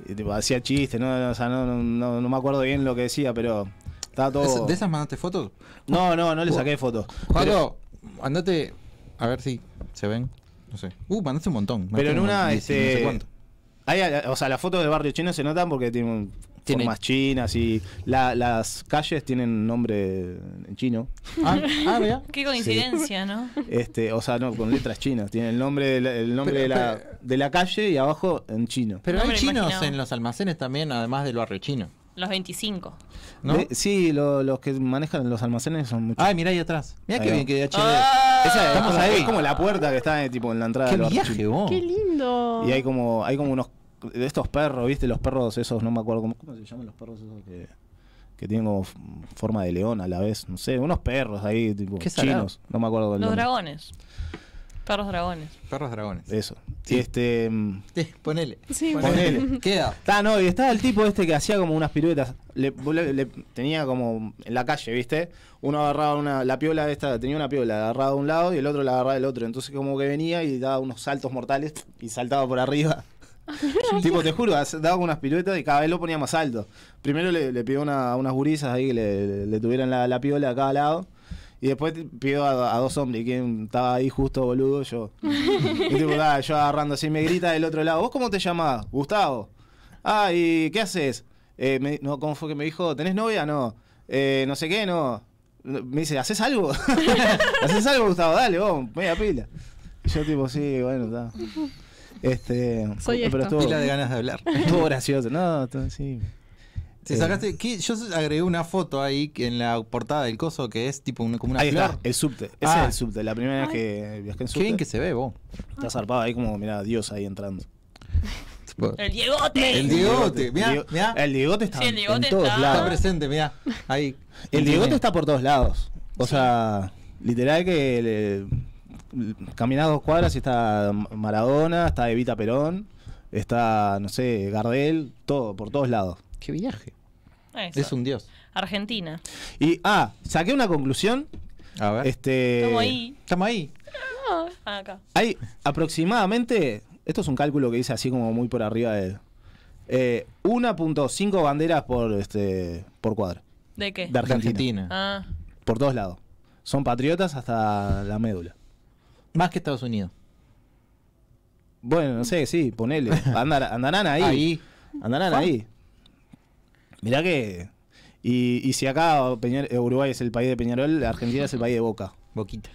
Y, tipo, hacía chistes, no, o sea, no, no, no, no me acuerdo bien lo que decía, pero estaba todo. ¿Es- ¿De esas mandaste fotos? No, no, no le saqué fotos. Pero, Juaco, andate. A ver si se ven. No sé. Uh, mandaste un montón. pero en una, como 10 y no sé este. cuánto. hay- o sea, las fotos del barrio chino se notan porque tienen Tiene- formas chinas y la- las calles tienen nombre en chino. Ah, ah, vea. Qué coincidencia, ¿no? Este, o sea, no, con letras chinas. Tiene el nombre de la, el nombre Pero- de, la, pero- de la calle y abajo en chino. Pero No hay chinos en los almacenes también, además del barrio chino. Los 25. ¿No? De- sí, lo- los que manejan los almacenes son muchos. Ay, mirá ahí atrás. Mirá Ahí qué bien que HD. Ah, Esa es, como, ahí. es como la puerta que está eh, tipo en la entrada qué del barrio viaje, chino. vos. Qué lindo. Y hay como, hay como unos de estos perros, ¿viste? Los perros esos, no me acuerdo cómo, cómo se llaman los perros esos que, que tienen como forma de león a la vez. No sé, unos perros ahí, tipo Qué chinos. No me acuerdo Los nombre. dragones. Perros dragones. Perros dragones. Eso. Sí. Y este. mm, Sí, ponele. Sí, Ponele. Queda. Ah, no, y estaba el tipo este que hacía como unas piruetas. Le, le- le- tenía como en la calle, ¿viste? Uno agarraba una, la piola esta, tenía una piola, la agarraba de un lado y el otro la agarraba del otro. Entonces como que venía y daba unos saltos mortales y saltaba por arriba. tipo, te juro, daba unas piruetas y cada vez lo ponía más alto. Primero le, le pidió una- unas gurisas ahí que le, le- tuvieran la, la piola a cada lado. Y después pidió a, a dos hombres, quien estaba ahí justo, boludo, yo. Y tipo, nada, yo agarrando así, me grita del otro lado, ¿vos cómo te llamás? Gustavo. Ah, ¿y qué haces? Eh, me- no, ¿Cómo fue que me dijo? ¿Tenés novia? No. Eh, no sé qué, no. Me dice, ¿haces algo? ¿Haces algo, Gustavo? Dale, vos, media pila. Y yo tipo, sí, bueno, está. Este, Soy pero esto. estuvo, Pila de ganas de hablar. estuvo gracioso. No, estuvo- sí. Si Eh. sacaste, ¿qué? yo agregué una foto ahí en la portada del coso que es tipo una, como una Ahí flor. está, el subte. Ese Ah. es el subte. La primera vez que viajé en subte. Qué bien que se ve, vos. Está zarpado ahí como, mira, Dios ahí entrando. El Diegote. El Diegote, mirá, mirá. El Diegote está Sí, el Diegote en todos está- Está lados. presente, mirá. Ahí. El Diegote está por todos lados. O sea, literal que le, caminás dos cuadras y está Maradona, está Evita Perón, está, no sé, Gardel, todo, por todos lados. Qué viaje. Eso. Es un dios. Argentina. Y, ah, saqué una conclusión. A ver. Este, Estamos ahí. Estamos ahí. Ah, acá. Hay aproximadamente, esto es un cálculo que hice así como muy por arriba de, Eh, 1.5 banderas por este por cuadra. ¿De qué? De Argentina. Argentina. Ah, Por todos lados. Son patriotas hasta la médula. Más que Estados Unidos. Bueno, no sé, sí, ponele. Andar- andarán ahí. Ahí. Andarán ahí. Mirá que. Y, y si acá Peñar- eh, Uruguay es el país de Peñarol, Argentina es el país de Boca. Boquita.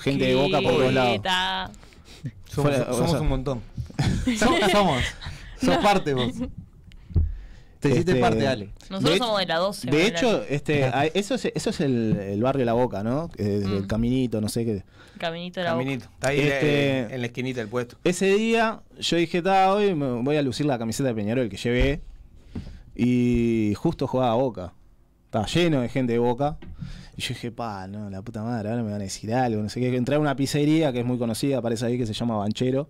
Gente de Boca por todos lados. Boquita. Somos, Fuera- o somos sea- un montón. Somos. somos. Sos parte vos. Te hiciste Este, parte, Ale. Nosotros de somos de la 12. De hecho, este, a- eso es, eso es el, el barrio La Boca, ¿no? Es El Mm. caminito, no sé qué. Caminito de la boca. Caminito. Está ahí Este- eh, en la esquinita del puesto. Ese día yo dije, "Ta, hoy me voy a lucir la camiseta de Peñarol que llevé. Y justo jugaba Boca. Estaba lleno de gente de Boca. Y yo dije, pa, no, la puta madre, ahora me van a decir algo, no sé qué. Entré a una pizzería que es muy conocida, aparece ahí, que se llama Banchero.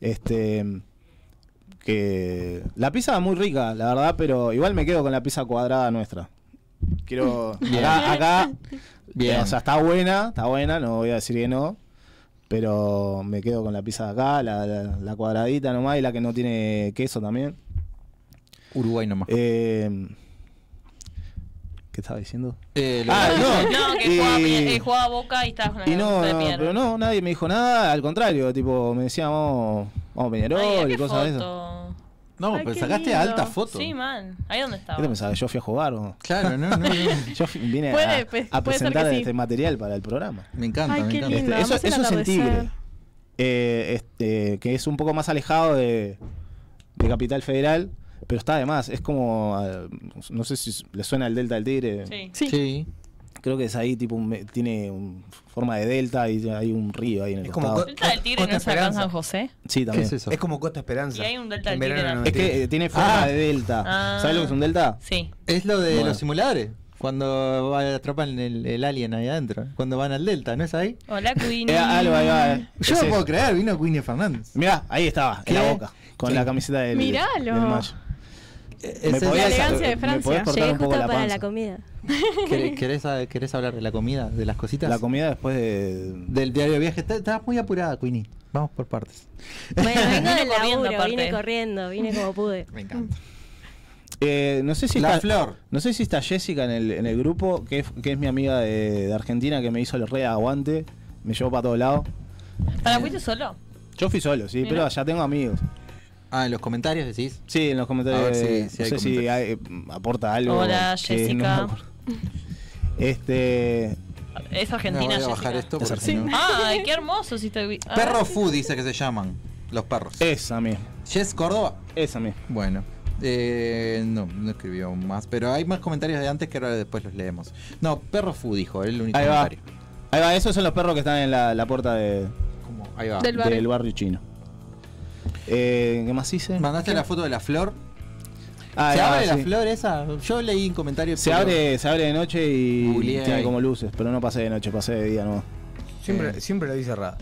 Este. Que. La pizza es muy rica, la verdad, pero igual me quedo con la pizza cuadrada nuestra. Quiero. Acá, acá Bien. o sea, está buena, está buena, no voy a decir que no. Pero me quedo con la pizza de acá, la, la- la cuadradita nomás y la que no tiene queso también. Uruguay nomás. Eh, ¿Qué estaba diciendo? Eh, lo- Ah, no. No, que Y- jugaba, eh, jugaba Boca y estabas con la Y no, de no, pero no, nadie me dijo nada, al contrario, tipo, me decían, vamos, Peñarol Ay, y ¿qué cosas de eso. foto? No, Ay, pero qué sacaste lindo. alta foto. Sí, man. ¿Ahí dónde ¿Qué estaba? te pensabas? ¿Yo fui a jugar o Claro, no, no, no. Yo vine Puede, a, pues, a presentar sí. este material para el programa. Me encanta, Ay, me qué encanta. lindo. Este, eso eso es en Tigre. Eh, este, que es un poco más alejado de, de Capital Federal, pero está además, es como, ah, no sé si le suena el Delta del Tigre, Sí. Sí. Sí. creo que es ahí, tipo, un tiene un- forma de delta y hay un río ahí en el Es como costado. co- ¿Delta del Tigre Costa no es acá en Esperanza. San José? Sí, ¿Qué también. es eso? Es como Costa Esperanza. Y hay un delta del Tigre. no Es que eh, tiene forma Ah. de delta. Ah. ¿Sabes lo que es un delta? Sí. Es lo de Bueno. los simuladores. Cuando va- atrapan el, el alien ahí adentro. Cuando van al Delta, ¿no es ahí? Hola, Queenie. Eh, algo ahí va, eh. Yo Es no puedo eso. creer, vino Queenie Fernández. Mirá, ahí estaba, ¿Qué? en la boca, con Sí. la camiseta del, Miralo. del Mayo. ¿Me es- podías- La elegancia de ¿Me Francia. poco justo la para la comida. ¿Querés, hablar de la comida, de las cositas? La comida después de... Del diario de viaje. Estabas muy apurada, Queenie. Vamos por partes. Bueno, vengo del laburo, vine corriendo, vine como pude. Me encanta. Eh, no sé si La está, flor. No sé si está Jessica en el, en el grupo, que es, que es mi amiga de, de Argentina, que me hizo el re aguante, me llevó para todos lados. ¿Para fuiste solo? Yo fui solo, sí, Mira. pero ya tengo amigos. Ah, en los comentarios decís. Sí, en los comentarios. A ver si- si no hay sé si hay, eh, aporta algo. Hola, no Jessica. este. Es No, Argentina, voy a bajar esto Es no- Ay, qué hermoso si te vi. Ah, Perro Food dice que se llaman los perros. Esa misma. Jess Córdoba. Esa misma. Bueno. eh, no, no escribió más, pero hay más comentarios de antes que ahora después los leemos. No, Perro Food dijo, es el único Ahí va. Ahí va, esos son los perros que están en la, la puerta de, ¿Cómo? Ahí va. Del barrio. del barrio chino. Eh, ¿Qué más hice? ¿Mandaste la foto de la flor? Ah, ¿Se ah, abre la sí. flor esa? Yo leí un comentario. Se pero- abre, se abre de noche y tiene como luces, pero no pasé de noche, pasé de día no. Siempre, siempre la vi cerrada.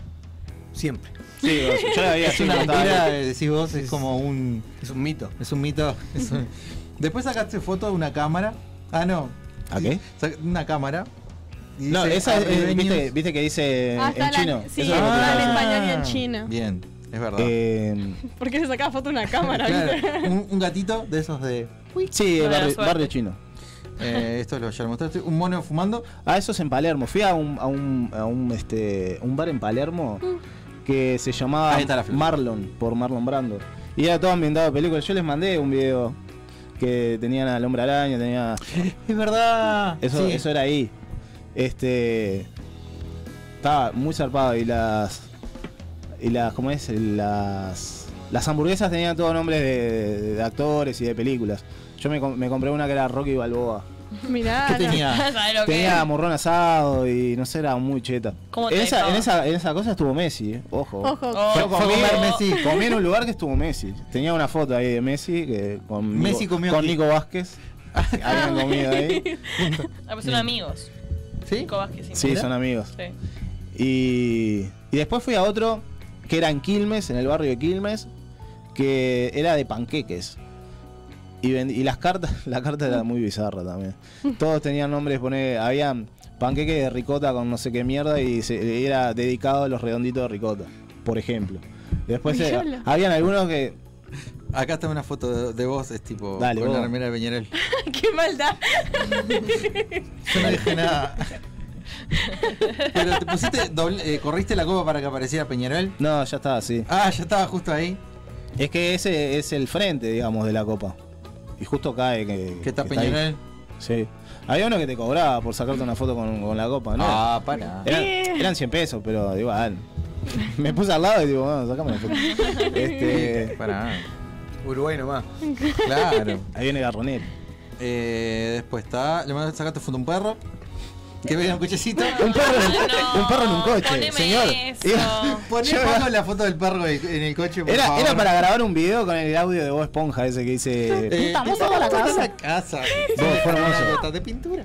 Siempre. Sí, yo la veía Es una mentira, eh, decís vos, es como un. Es un mito. Es un mito. es un- Después sacaste foto de una cámara. Ah, no. ¿A qué? Una cámara. No, dice, esa es, "Arribeños". viste, viste que dice Ah, en la- chino. sí, Eso te en español y en chino. Bien, es verdad. Eh, ¿Por qué le sacaba foto a una cámara? Claro, un, un gatito de esos de. sí, barrio, chino. eh, esto lo ya lo mostraste. Un mono fumando. Ah, eso es en Palermo. Fui a un, a un, a un, este, un bar en Palermo que se llamaba. Marlon, por Marlon Brando. Y era todo ambientado de películas. Yo les mandé un video que tenían al hombre araña, tenía. Es verdad. Eso, Sí. eso era ahí. Este. Estaba muy zarpado y las. Y las. ¿Cómo es? Las. Las hamburguesas tenían todos nombres de, de actores y de películas. Yo me, com- me compré una que era Rocky Balboa. Mirá. ¿Qué no. tenía? ¿Sabes lo que Tenía morrón asado y no sé, era muy cheta. ¿Cómo En esa, en, esa, en esa cosa estuvo Messi, eh. ojo. Ojo. Oh, Yo Fue comí, Messi. comí en un lugar que estuvo Messi. Tenía una foto ahí de Messi que con, Messi Nico, comió con aquí. Nico Vázquez. Habían comido ahí. Ah, pues son amigos. ¿Sí? Nico Vázquez, sí. Son amigos. Sí. Y, y después fui a otro que era en Quilmes, en el barrio de Quilmes, que era de panqueques. Y, y las cartas, la carta era muy bizarra también. Todos tenían nombres, poner, había panqueques de ricota con no sé qué mierda y se- era dedicado a los redonditos de ricota, por ejemplo. Después eh, habían algunos que Acá está una foto de, de vos, es tipo Dale, con la vos. remera de Peñarol. ¡Qué maldad! Yo no dije nada. Pero te pusiste, doble- eh, corriste la copa para que apareciera Peñarol. No, ya estaba así. Ah, ya estaba justo ahí. Es que ese es el frente, digamos, de la copa. Y justo cae que. ¿Qué está que. Peñarol? Sí. Había uno que te cobraba por sacarte una foto con, con la copa, ¿no? Ah, para. Eran, eran 100 pesos, pero igual. Me puse al lado y digo, bueno, sacame una foto. Este, Para. Uruguay nomás. Claro. ahí viene Garronel. Eh, después está. Le mandaste sacaste foto a un perro. Que venga un cochecito. Un perro, en, no, un perro en un coche, señor. Poné Yo- la foto del perro en el coche, por Era, favor. era para grabar un video con el audio de Bob Esponja ese que dice. Eh, Estamos toda a la casa. la casa. Vos, de pintura.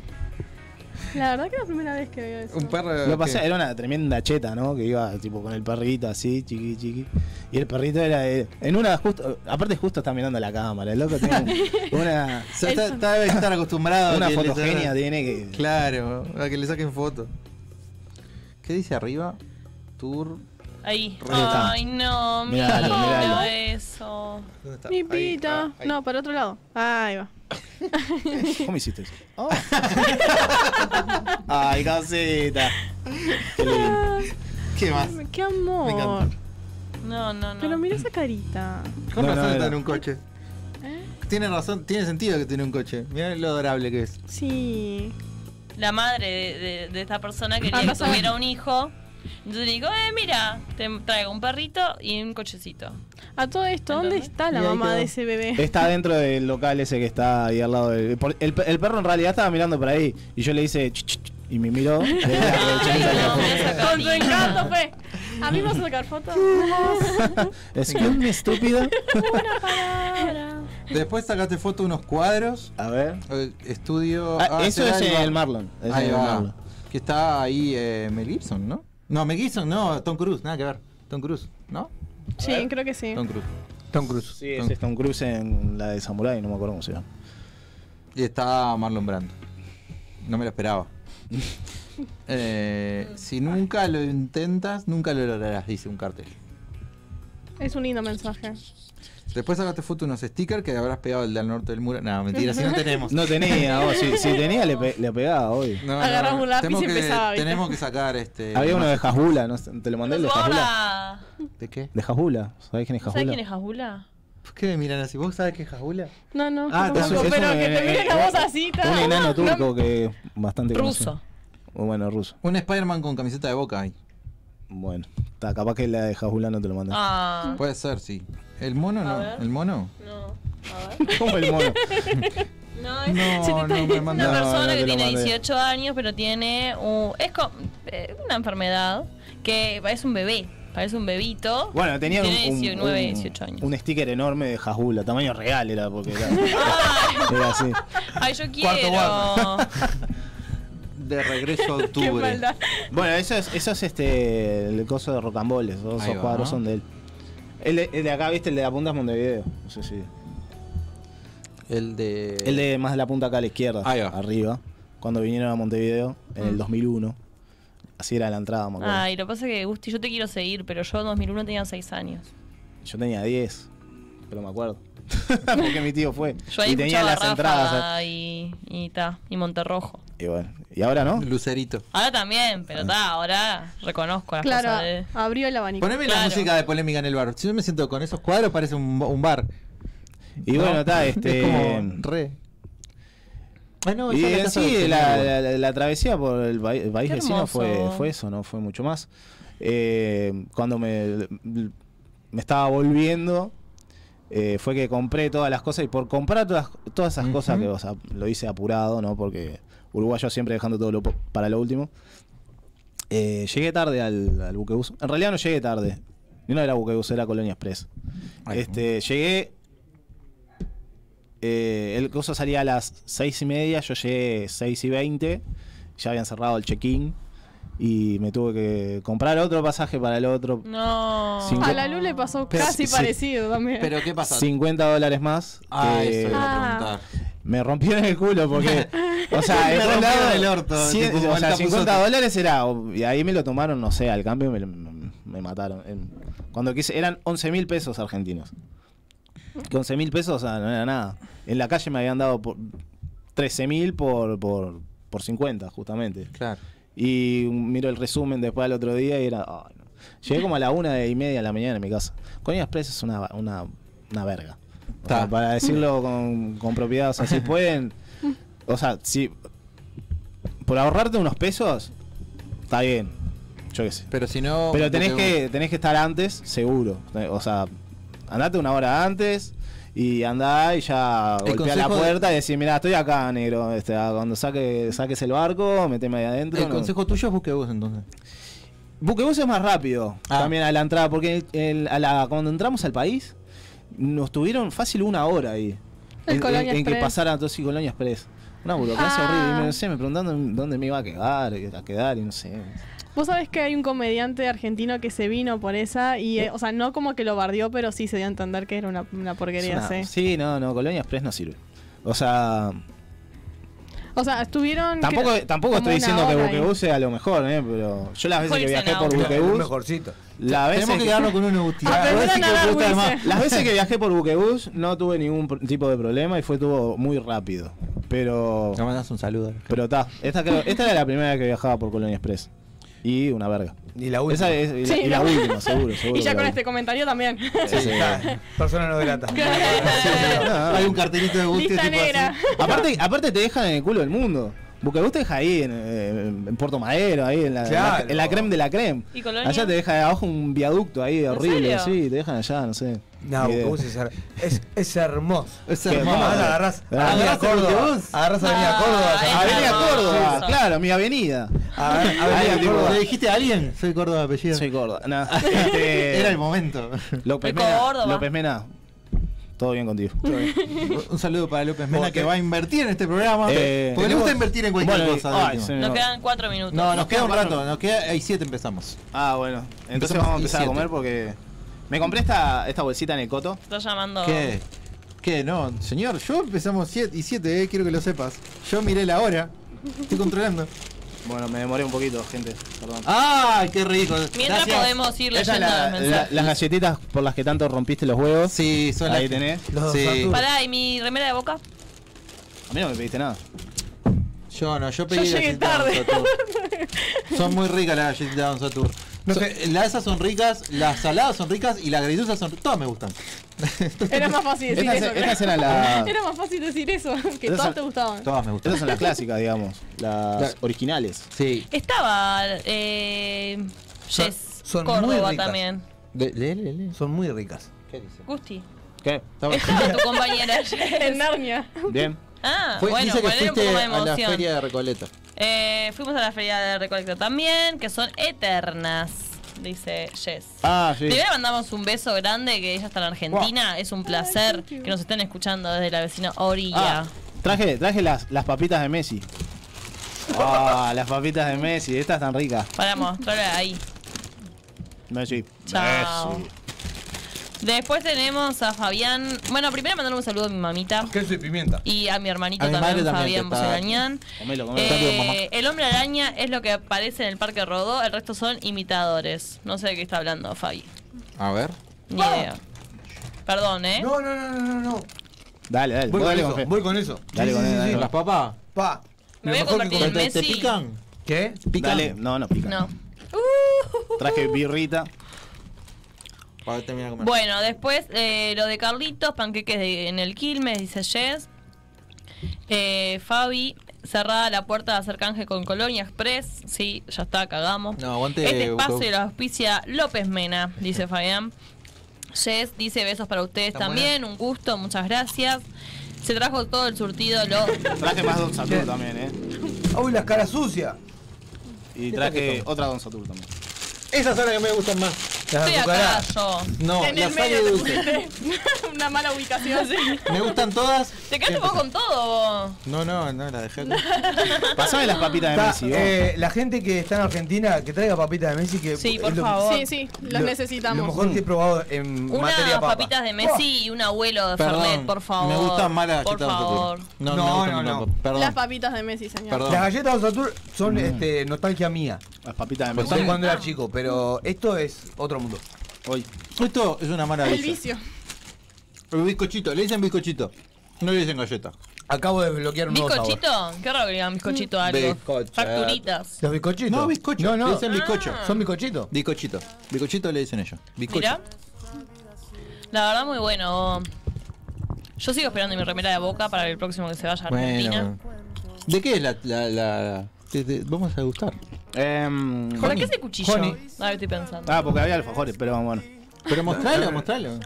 La verdad que es la primera vez que veo eso. Un perro. Lo pasé, era una tremenda cheta, ¿no? Que iba tipo con el perrito así, chiqui, chiqui. Y el perrito era de- en una justo, aparte justo está mirando la cámara, el loco tiene una, O sea, está, está- debe estar acostumbrado. una a que le fotogenia tiene que. Claro, a que le saquen foto. ¿Qué dice arriba? Tour. Ahí. Ay, no, mira miralo. eso. ¿Dónde está? Mi Ahí, pita. ah, ahí. No, para otro lado. Ah, ahí va. ¿Cómo hiciste eso? Ay, casita. Qué lindo. ¿Qué más? ¡Qué amor! Me encanta. No, no, no. Pero mira esa carita. Con No, razón no, está en un coche. ¿Eh? Tiene razón, tiene sentido que tiene un coche. Mira lo adorable que es. Sí. La madre de, de- de esta persona quería Ah, que tuviera un hijo. Entonces le digo, eh, mira, te traigo un perrito y un cochecito. A todo esto, ¿dónde está la mamá quedó. de ese bebé? Está dentro del local ese que está ahí al lado del. por- El, el perro en realidad estaba mirando por ahí. Y yo le hice. "Ch, ch, ch", y me miró. aproveché y saca Con su encanto fue. A mí me vas a sacar fotos. Excuse me, estúpida. Después sacaste foto de unos cuadros. A ver. eh, Estudio. Ah, ah, eso es Bar- el Marlon. Ahí es el va. Marlon. Que está ahí eh, Mel Gibson, ¿no? No, Mel Gibson, no, Tom Cruise, nada que ver. Tom Cruise, ¿no? Sí, creo que sí. Tom Cruise. Tom Cruise. Sí, ese es Tom Cruise en la de Samurai, no me acuerdo cómo se llama. Y está Marlon Brando. No me lo esperaba. Eh, si nunca lo intentas, nunca lo lograrás, dice un cartel. Es un lindo mensaje. Después sacaste foto de unos stickers que habrás pegado el del norte del muro. No, mentira, si no tenemos. No tenía, vos, si, si tenía le, pe- le pegaba hoy. No, Agarramos un lápiz y que- empezaba, ¿viste? Tenemos que sacar este. Había uno de Jajula, ¿no? ¿te lo mandé el de Jajula? ¿De qué? De Jajula, ¿sabés quién es ¿Sabes Jajula? quién es Jajula? ¿Por qué me miran así? ¿Vos sabés qué es Jajula? No, no, Ah, tampoco, es un- pero es que te miren eh, a vos así. Un enano no- turco que bastante Ruso. Bueno, ruso. Un Spider-Man con camiseta de boca ahí. Bueno, está, capaz que la de Jajula no te lo mandé. Ah. Puede ser, sí. ¿El mono no? ¿El mono? No. A ver. ¿Cómo el mono? No, es No, no, me una persona no que tiene mandé. 18 años, pero tiene un, es co- eh, una enfermedad que parece un bebé. Parece un bebito. Bueno, tenía un, Tiene un- 19, un- 18 años. un sticker enorme de Jajula, tamaño real era, porque era, Ay, era así. ay, yo quiero. De regreso a octubre. Bueno, eso es, eso es este, el coso de Rocamboles, esos va. cuadros son de él. El de, el de acá, viste, el de la punta es Montevideo. No sé si. El de. El de más de la punta acá a la izquierda, Ahí va. arriba, cuando vinieron a Montevideo en el 2001. Así era la entrada, me acuerdo. Ay, lo que pasa es que, Gusti, yo te quiero seguir, pero yo en 2001 tenía 6 años. Yo tenía 10, pero me acuerdo. Porque mi tío fue. Yo ahí y tenía escuchaba las entradas. Ráfaga y, y, ta, y Monterrojo. Y bueno, y ahora no. Lucerito. Ahora también, pero ta, ahora reconozco las Claro, cosas de... abrió el abanico. Poneme la música de polémica en el bar. Si yo me siento con esos cuadros, parece un, un bar. Y bueno, está, Es este. como re. Ay, no, Y es en sí, la, la- la- la travesía por el, pa- el país vecino fue, fue eso, no fue mucho más. Eh, cuando me, me estaba volviendo, eh, fue que compré todas las cosas y por comprar todas, todas esas cosas que o sea, lo hice apurado, ¿no? Porque uruguayo siempre dejando todo lo para lo último. Eh, llegué tarde al, al buquebús. En realidad no llegué tarde. No era buquebús, era Colonia Express. Ay, Este, llegué. eh, el coso salía a las seis y media, yo llegué seis y veinte. Ya habían cerrado el check-in. Y me tuve que comprar otro pasaje para el otro. No. Cinco- A la Lu le pasó Pero- casi sí. parecido también. Pero ¿qué pasa? 50 dólares más. Ah, que eso iba a Ah. preguntar. Me rompieron el culo porque. O sea, el orto, cien- tipo, o sea, capuzote. 50 dólares era. Y ahí me lo tomaron, no sé, al cambio me, mataron. Cuando quise, eran 11 mil pesos argentinos. que 11 mil pesos, o sea, no era nada. En la calle me habían dado por 13 mil por, por, por 50, justamente. Claro. Y miro el resumen después al otro día y era. no. Llegué como a la una y media de la mañana en mi casa. Colonia Express es una, una, una verga. O sea, Ta. para decirlo con, con propiedad, o sea, si pueden. O sea, si. Por ahorrarte unos pesos, está bien. Yo qué sé. Pero si no. Pero tenés que, tenés que estar antes, seguro. O sea, andate una hora antes y andá y ya El golpea la de- puerta y decir, mira, estoy acá, negro. Este, cuando saque, saques el barco, meteme ahí adentro. El no. consejo tuyo es busque vos entonces. Buquebus es más rápido Ah. también a la entrada, porque el- a la, cuando entramos al país, nos tuvieron fácil una hora ahí. El en, en- en que pasara todo y Colonia Express. Una burocracia Ah. horrible. Y me, no sé, me preguntaban dónde me iba a quedar, a quedar y no sé. Vos sabés que hay un comediante argentino que se vino por esa y, eh, o sea, no como que lo bardeó, pero sí se dio a entender que era una, una porquería, una- sí. sí, no, no, Colonia Express no sirve. O sea, O sea, estuvieron... tampoco, creo, tampoco estoy diciendo que. Buquebus sea lo mejor, ¿eh? pero yo las veces que viajé por Buquebus, mejorcito. las veces Tenemos que que- quedarnos con uno. Las veces que viajé por Buquebus no tuve ningún tipo de problema y fue todo muy rápido. Pero Le mandas un saludo. pero está, esta, creo- esta era la primera vez que viajaba por Colonia Express. Y una verga. Y la última. Esa es y la, Sí, y la no. última, seguro, seguro. Y ya con este comentario también. Sí, sí. Persona no grata. Hay un cartelito de Gusti Lista tipo así. negra. aparte, aparte te dejan en el culo del mundo. Buquebus te deja ahí en, eh, en Puerto Madero, ahí en la, en la- Claro. en la creme de la creme. Allá te deja de abajo un viaducto ahí horrible, sí, te dejan allá, no sé. No. Buquebus es, es, es hermoso. Es hermoso. agarrás Avenida Córdoba. Agarrás Avenida Ah, Córdoba. Avenida. Córdoba, claro, mi avenida. Avenida Ahí, tipo, Córdoba. ¿Le dijiste a alguien? Soy Córdoba de apellido. Soy Córdoba. No, Era el momento. López Mena. López Mena. Todo bien contigo. Un saludo para López Mena que va a invertir en este programa. Eh, porque le gusta invertir en cualquier Bueno, cosa. ay, Nos quedan cuatro minutos. No, nos queda un rato. Nos queda. Hay siete empezamos. Ah, bueno. Entonces Empezamos vamos a empezar a comer porque me compré esta, esta bolsita en el coto. Está llamando. ¿Qué? ¿Qué? No, señor, yo empezamos 7 y 7, eh, quiero que lo sepas. Yo miré la hora. Estoy controlando. Bueno, me demoré un poquito, gente. Perdón. ¡Ay, qué rico! Mientras Gracias. podemos ir leyendo la- los la- mensajes. las galletitas por las que tanto rompiste los huevos. Sí, son Ahí las tenés. Los Sí. Pará, ¿y mi remera de boca? A mí no me pediste nada. Yo no, yo pedí Yo llegué tarde. Son muy ricas las galletitas de Don Satur. No Son- sé. las esas son ricas, las saladas son ricas y las grisosas son Todas me gustan. Era más fácil decir eso. Era más fácil decir eso, que Esas todas son- te gustaban. Todas me gustan. Estas son las clásicas, digamos. Las La- originales. Sí. Estaba eh, Son- Jess son muy Córdoba ricas. también. De-. Son muy ricas. ¿Qué dice? Gusti. ¿Qué? Estaba- Estaba tu compañera En. Narnia. Bien. Ah, Fue- bueno, dice que un fuiste poco de a la emoción. feria de Recoleta. Eh, fuimos a la feria de Recolecta también, que son eternas, dice Jess. Ah, sí. Primero mandamos un beso grande, que ella está en Argentina. Es un placer que nos estén escuchando desde la vecina orilla. Ah, traje, traje las, las papitas de Messi. Ah, las papitas de Messi, estas están ricas. Para ahí. Messi. Chao. Messi. Después tenemos a Fabián. Bueno, primero mandarle un saludo a mi mamita. Queso y pimienta. Y a mi hermanito A mi también, madre también, Fabián Boselañán. Eh, el hombre araña es lo que aparece en el Parque Rodó, el resto son imitadores. No sé de qué está hablando Fabi. A ver. Ni idea. Perdón, ¿eh? No, no, no, no, no, no. Dale, dale. Voy con dale eso. con. Voy con eso. Dale Sí, con sí, dale con ¿Las papas? Pa. Me voy a convertir en ¿Te, te Messi. pican? ¿Qué? ¿Pican? Dale, no, no pica. No. Traje birrita. Para terminar de comer. Bueno, después eh, lo de Carlitos, panqueques de- en el Quilmes, dice Jess. Eh, Fabi, cerrada la puerta de hacer canje con Colonia Express. Sí, ya está, cagamos. No, aguante, Este espacio lo auspicia López Mena, dice Fabián. Jess dice besos para ustedes también, un gusto, muchas gracias. Se trajo todo el surtido, lo... Traje más Don Satur también, eh. Uy, las caras sucias. Y traje otra Don Satur también. Esas son las que me gustan más. Las Estoy acá yo. No, en el las medio agrio te dulce. pusiste una mala ubicación. Me gustan todas. Te quedaste vos con todo, vos. No, no, no, la dejé. Pasame las papitas de Está, Messi, vos. eh, la gente que está en Argentina, que traiga papitas de Messi, que Sí, es por lo- favor. Sí, sí, las lo- necesitamos. Lo mejor que he probado en Unas materia papa. papitas de Messi y un abuelo de Perdón, Fernet, por favor. Me gustan más las Por galletas de favor. No, No, no, no. las papas. Perdón. Las papitas de Messi, señor. Perdón. Las galletas de Satur son este, nostalgia mía. Las papitas de Me Messi. cuando era chico, pero esto es otro mundo. Hoy. Esto es una maravilla. El vicio. El bizcochito, le dicen bizcochito. No le dicen galleta. Acabo de bloquear un nuevo sabor. ¿Bizcochito? Qué raro que digan bizcochito a algo. Bizcocho. Facturitas. ¿Los bizcochitos? No, bizcocho. No, no. Le dicen bizcocho. Ah. ¿Son bizcochitos? Bizcochito. Bizcochito le dicen ellos. Bizcocho. Mira. La verdad, muy bueno. Yo sigo esperando mi remera de boca para el próximo que se vaya a Argentina. Bueno. ¿De qué es la. la, la- de- vamos a gustar? Em, ¿Para qué ese cuchillo? Honey. A ver, estoy pensando. Ah, porque había alfajores, pero bueno. Pero mostralo, mostralo.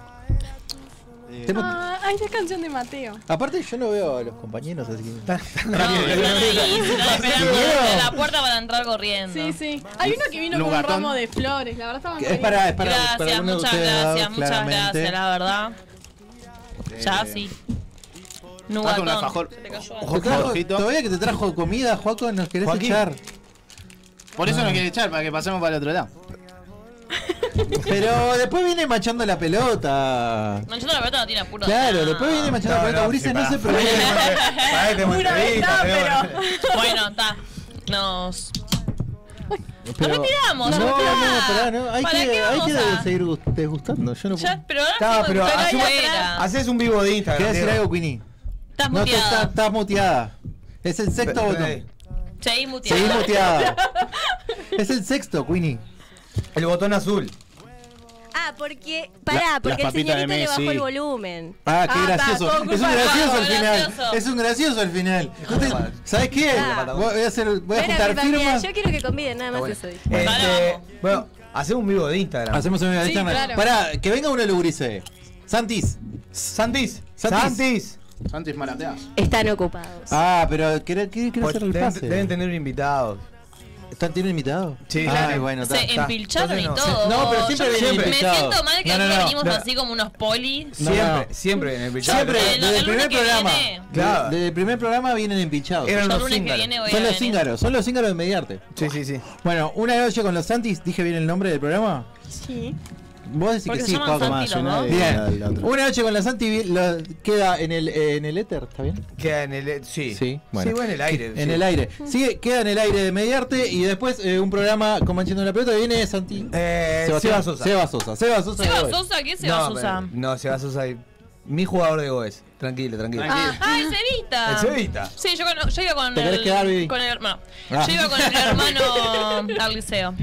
Tengo- Ah, hay una canción de Mateo. Aparte, yo no veo a los compañeros, así que. No, están esperando en la puerta para entrar corriendo. Sí, sí. Hay uno que vino con un Lugatón. ramo de flores. La verdad estaba Es para, es para, para Gracias, alguno de muchas ustedes, gracias, muchas claramente. gracias, la verdad. Ya sí. Nugatón. un alfajor. Se te cayó Ojo, algo. Te trajo- Jorgito. todavía que te trajo comida, Juaco, nos querés Joaquín. echar. Por eso no quiere echar, para que pasemos para el otro lado. Pero después viene manchando la pelota. Manchando la pelota no tiene apuro. Claro, nada. después viene manchando la No, pelota. no, Ulises, no se preocupe. Una vez no, pero. Bueno, está. Nos. Pero- Nos retiramos, No, ya no, está. pará, no. Hay ¿Para que, qué hay vamos que a- seguir gust- degustando. Yo no puedo. Ya, pero ahora Está, estamos- pero ahí hacemos- afuera. Haces un vivo de Instagram. ¿Querés decir Diego. algo, Queenie? Estás No te muteada. estás, estás muteada. Es el sexto Pe- botón. pe- Seguí muteada. Seguí muteada. es el sexto, Queenie. El botón azul. Ah, porque. Pará, porque el señorito le bajó el volumen. Ah, qué Ah, gracioso. Es un gracioso al final. gracioso. Es un gracioso al final. Te- ¿Sabes qué? Ah. Voy a hacer, voy a Bueno, juntar firmas. Yo quiero que conviden, nada más Bueno. eso. dije. Este, bueno, hacemos un vivo de Instagram. Hacemos un video de Sí, Instagram. claro. Pará, que venga uno de los gurises. Santis. Santis. Santis. Santis. Santis Marateas. Están ocupados. Ah, pero quiero, quiero, quiero Pues hacer el deben, pase. deben tener un invitado. ¿Están, ¿Tienen invitado? Sí, Ay, claro. bueno, está. Se empilcharon y no. todo. No, pero siempre Yo viene me, siento mal que No, no, nosotros no, venimos no. así como unos polis. No, siempre, no. siempre en el bichado. Siempre, desde el primer programa. viene. Claro. de- Desde el primer programa vienen. Eran los cíngaros. voy Son los cíngaros, son los cíngaros de Mediarte. Sí, sí, sí. Bueno, una noche con los Santis, dije bien el nombre del programa. Sí. Vos decís Porque que sí, Juaco. Santi la- Bien. Una noche con la Santi queda en el, en el éter, ¿está bien? Queda en el. Sí. Sí, bueno. Sí, en el aire. En sí. el aire. Sigue, queda en el aire de Mediarte y después eh, un programa con Manchando la Pelota viene Santi. Eh, Sebastián- Seba Sosa. Seba Sosa. Seba Sosa. Seba. Sosa, ¿qué es Seba no, Sosa? pero- no, Seba Sosa. Mi jugador de Goes. Tranquilo, tranquilo. Ah, Ah, el Cevita. El Cevita. Sí, yo, con- yo iba con ¿Te querés el, quedar, Vivi? con el hermano. Ah. Yo iba con el hermano al liceo.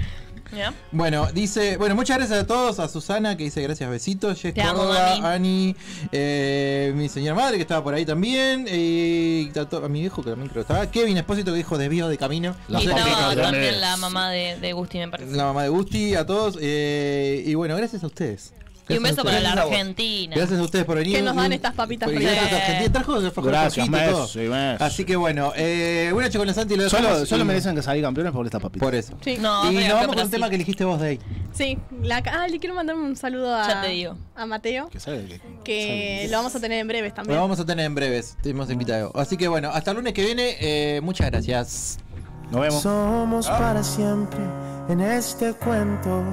¿Ya? Bueno, dice, bueno, muchas gracias a todos, a Susana que dice gracias, besitos, Jess Córdoba. Ani, eh, mi señora madre que estaba por ahí también, y a, to- a mi viejo que también creo que estaba, Kevin Espósito que dijo desvío de camino, Y estaba Kevin, también la mamá de, de Gusti, me parece. la mamá de Gusti, a todos, eh, y bueno, gracias a ustedes. Y un beso para la. Argentina. Gracias a ustedes por venir. Que nos dan estas papitas fritas. Gracias a Argentina. Trajo Gracias. Así que bueno, eh, una noche con la Santi lo Solo, solo y- merecen que salir campeones por esta papita. Por eso. Sí. No, y nos vamos con un tema que elegiste vos de ahí. Sí. La, ah, le quiero mandar un saludo a, Ya te digo. a Mateo. Que sale, que- Que lo vamos a tener en breves también. Lo vamos a tener en breves, te hemos invitado. Así que bueno, hasta el lunes que viene, eh, muchas gracias. Nos vemos. Somos para siempre en este cuento.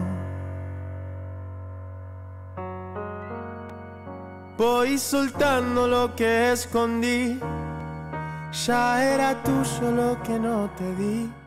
Voy soltando lo que escondí. Ya era tuyo lo que no te di.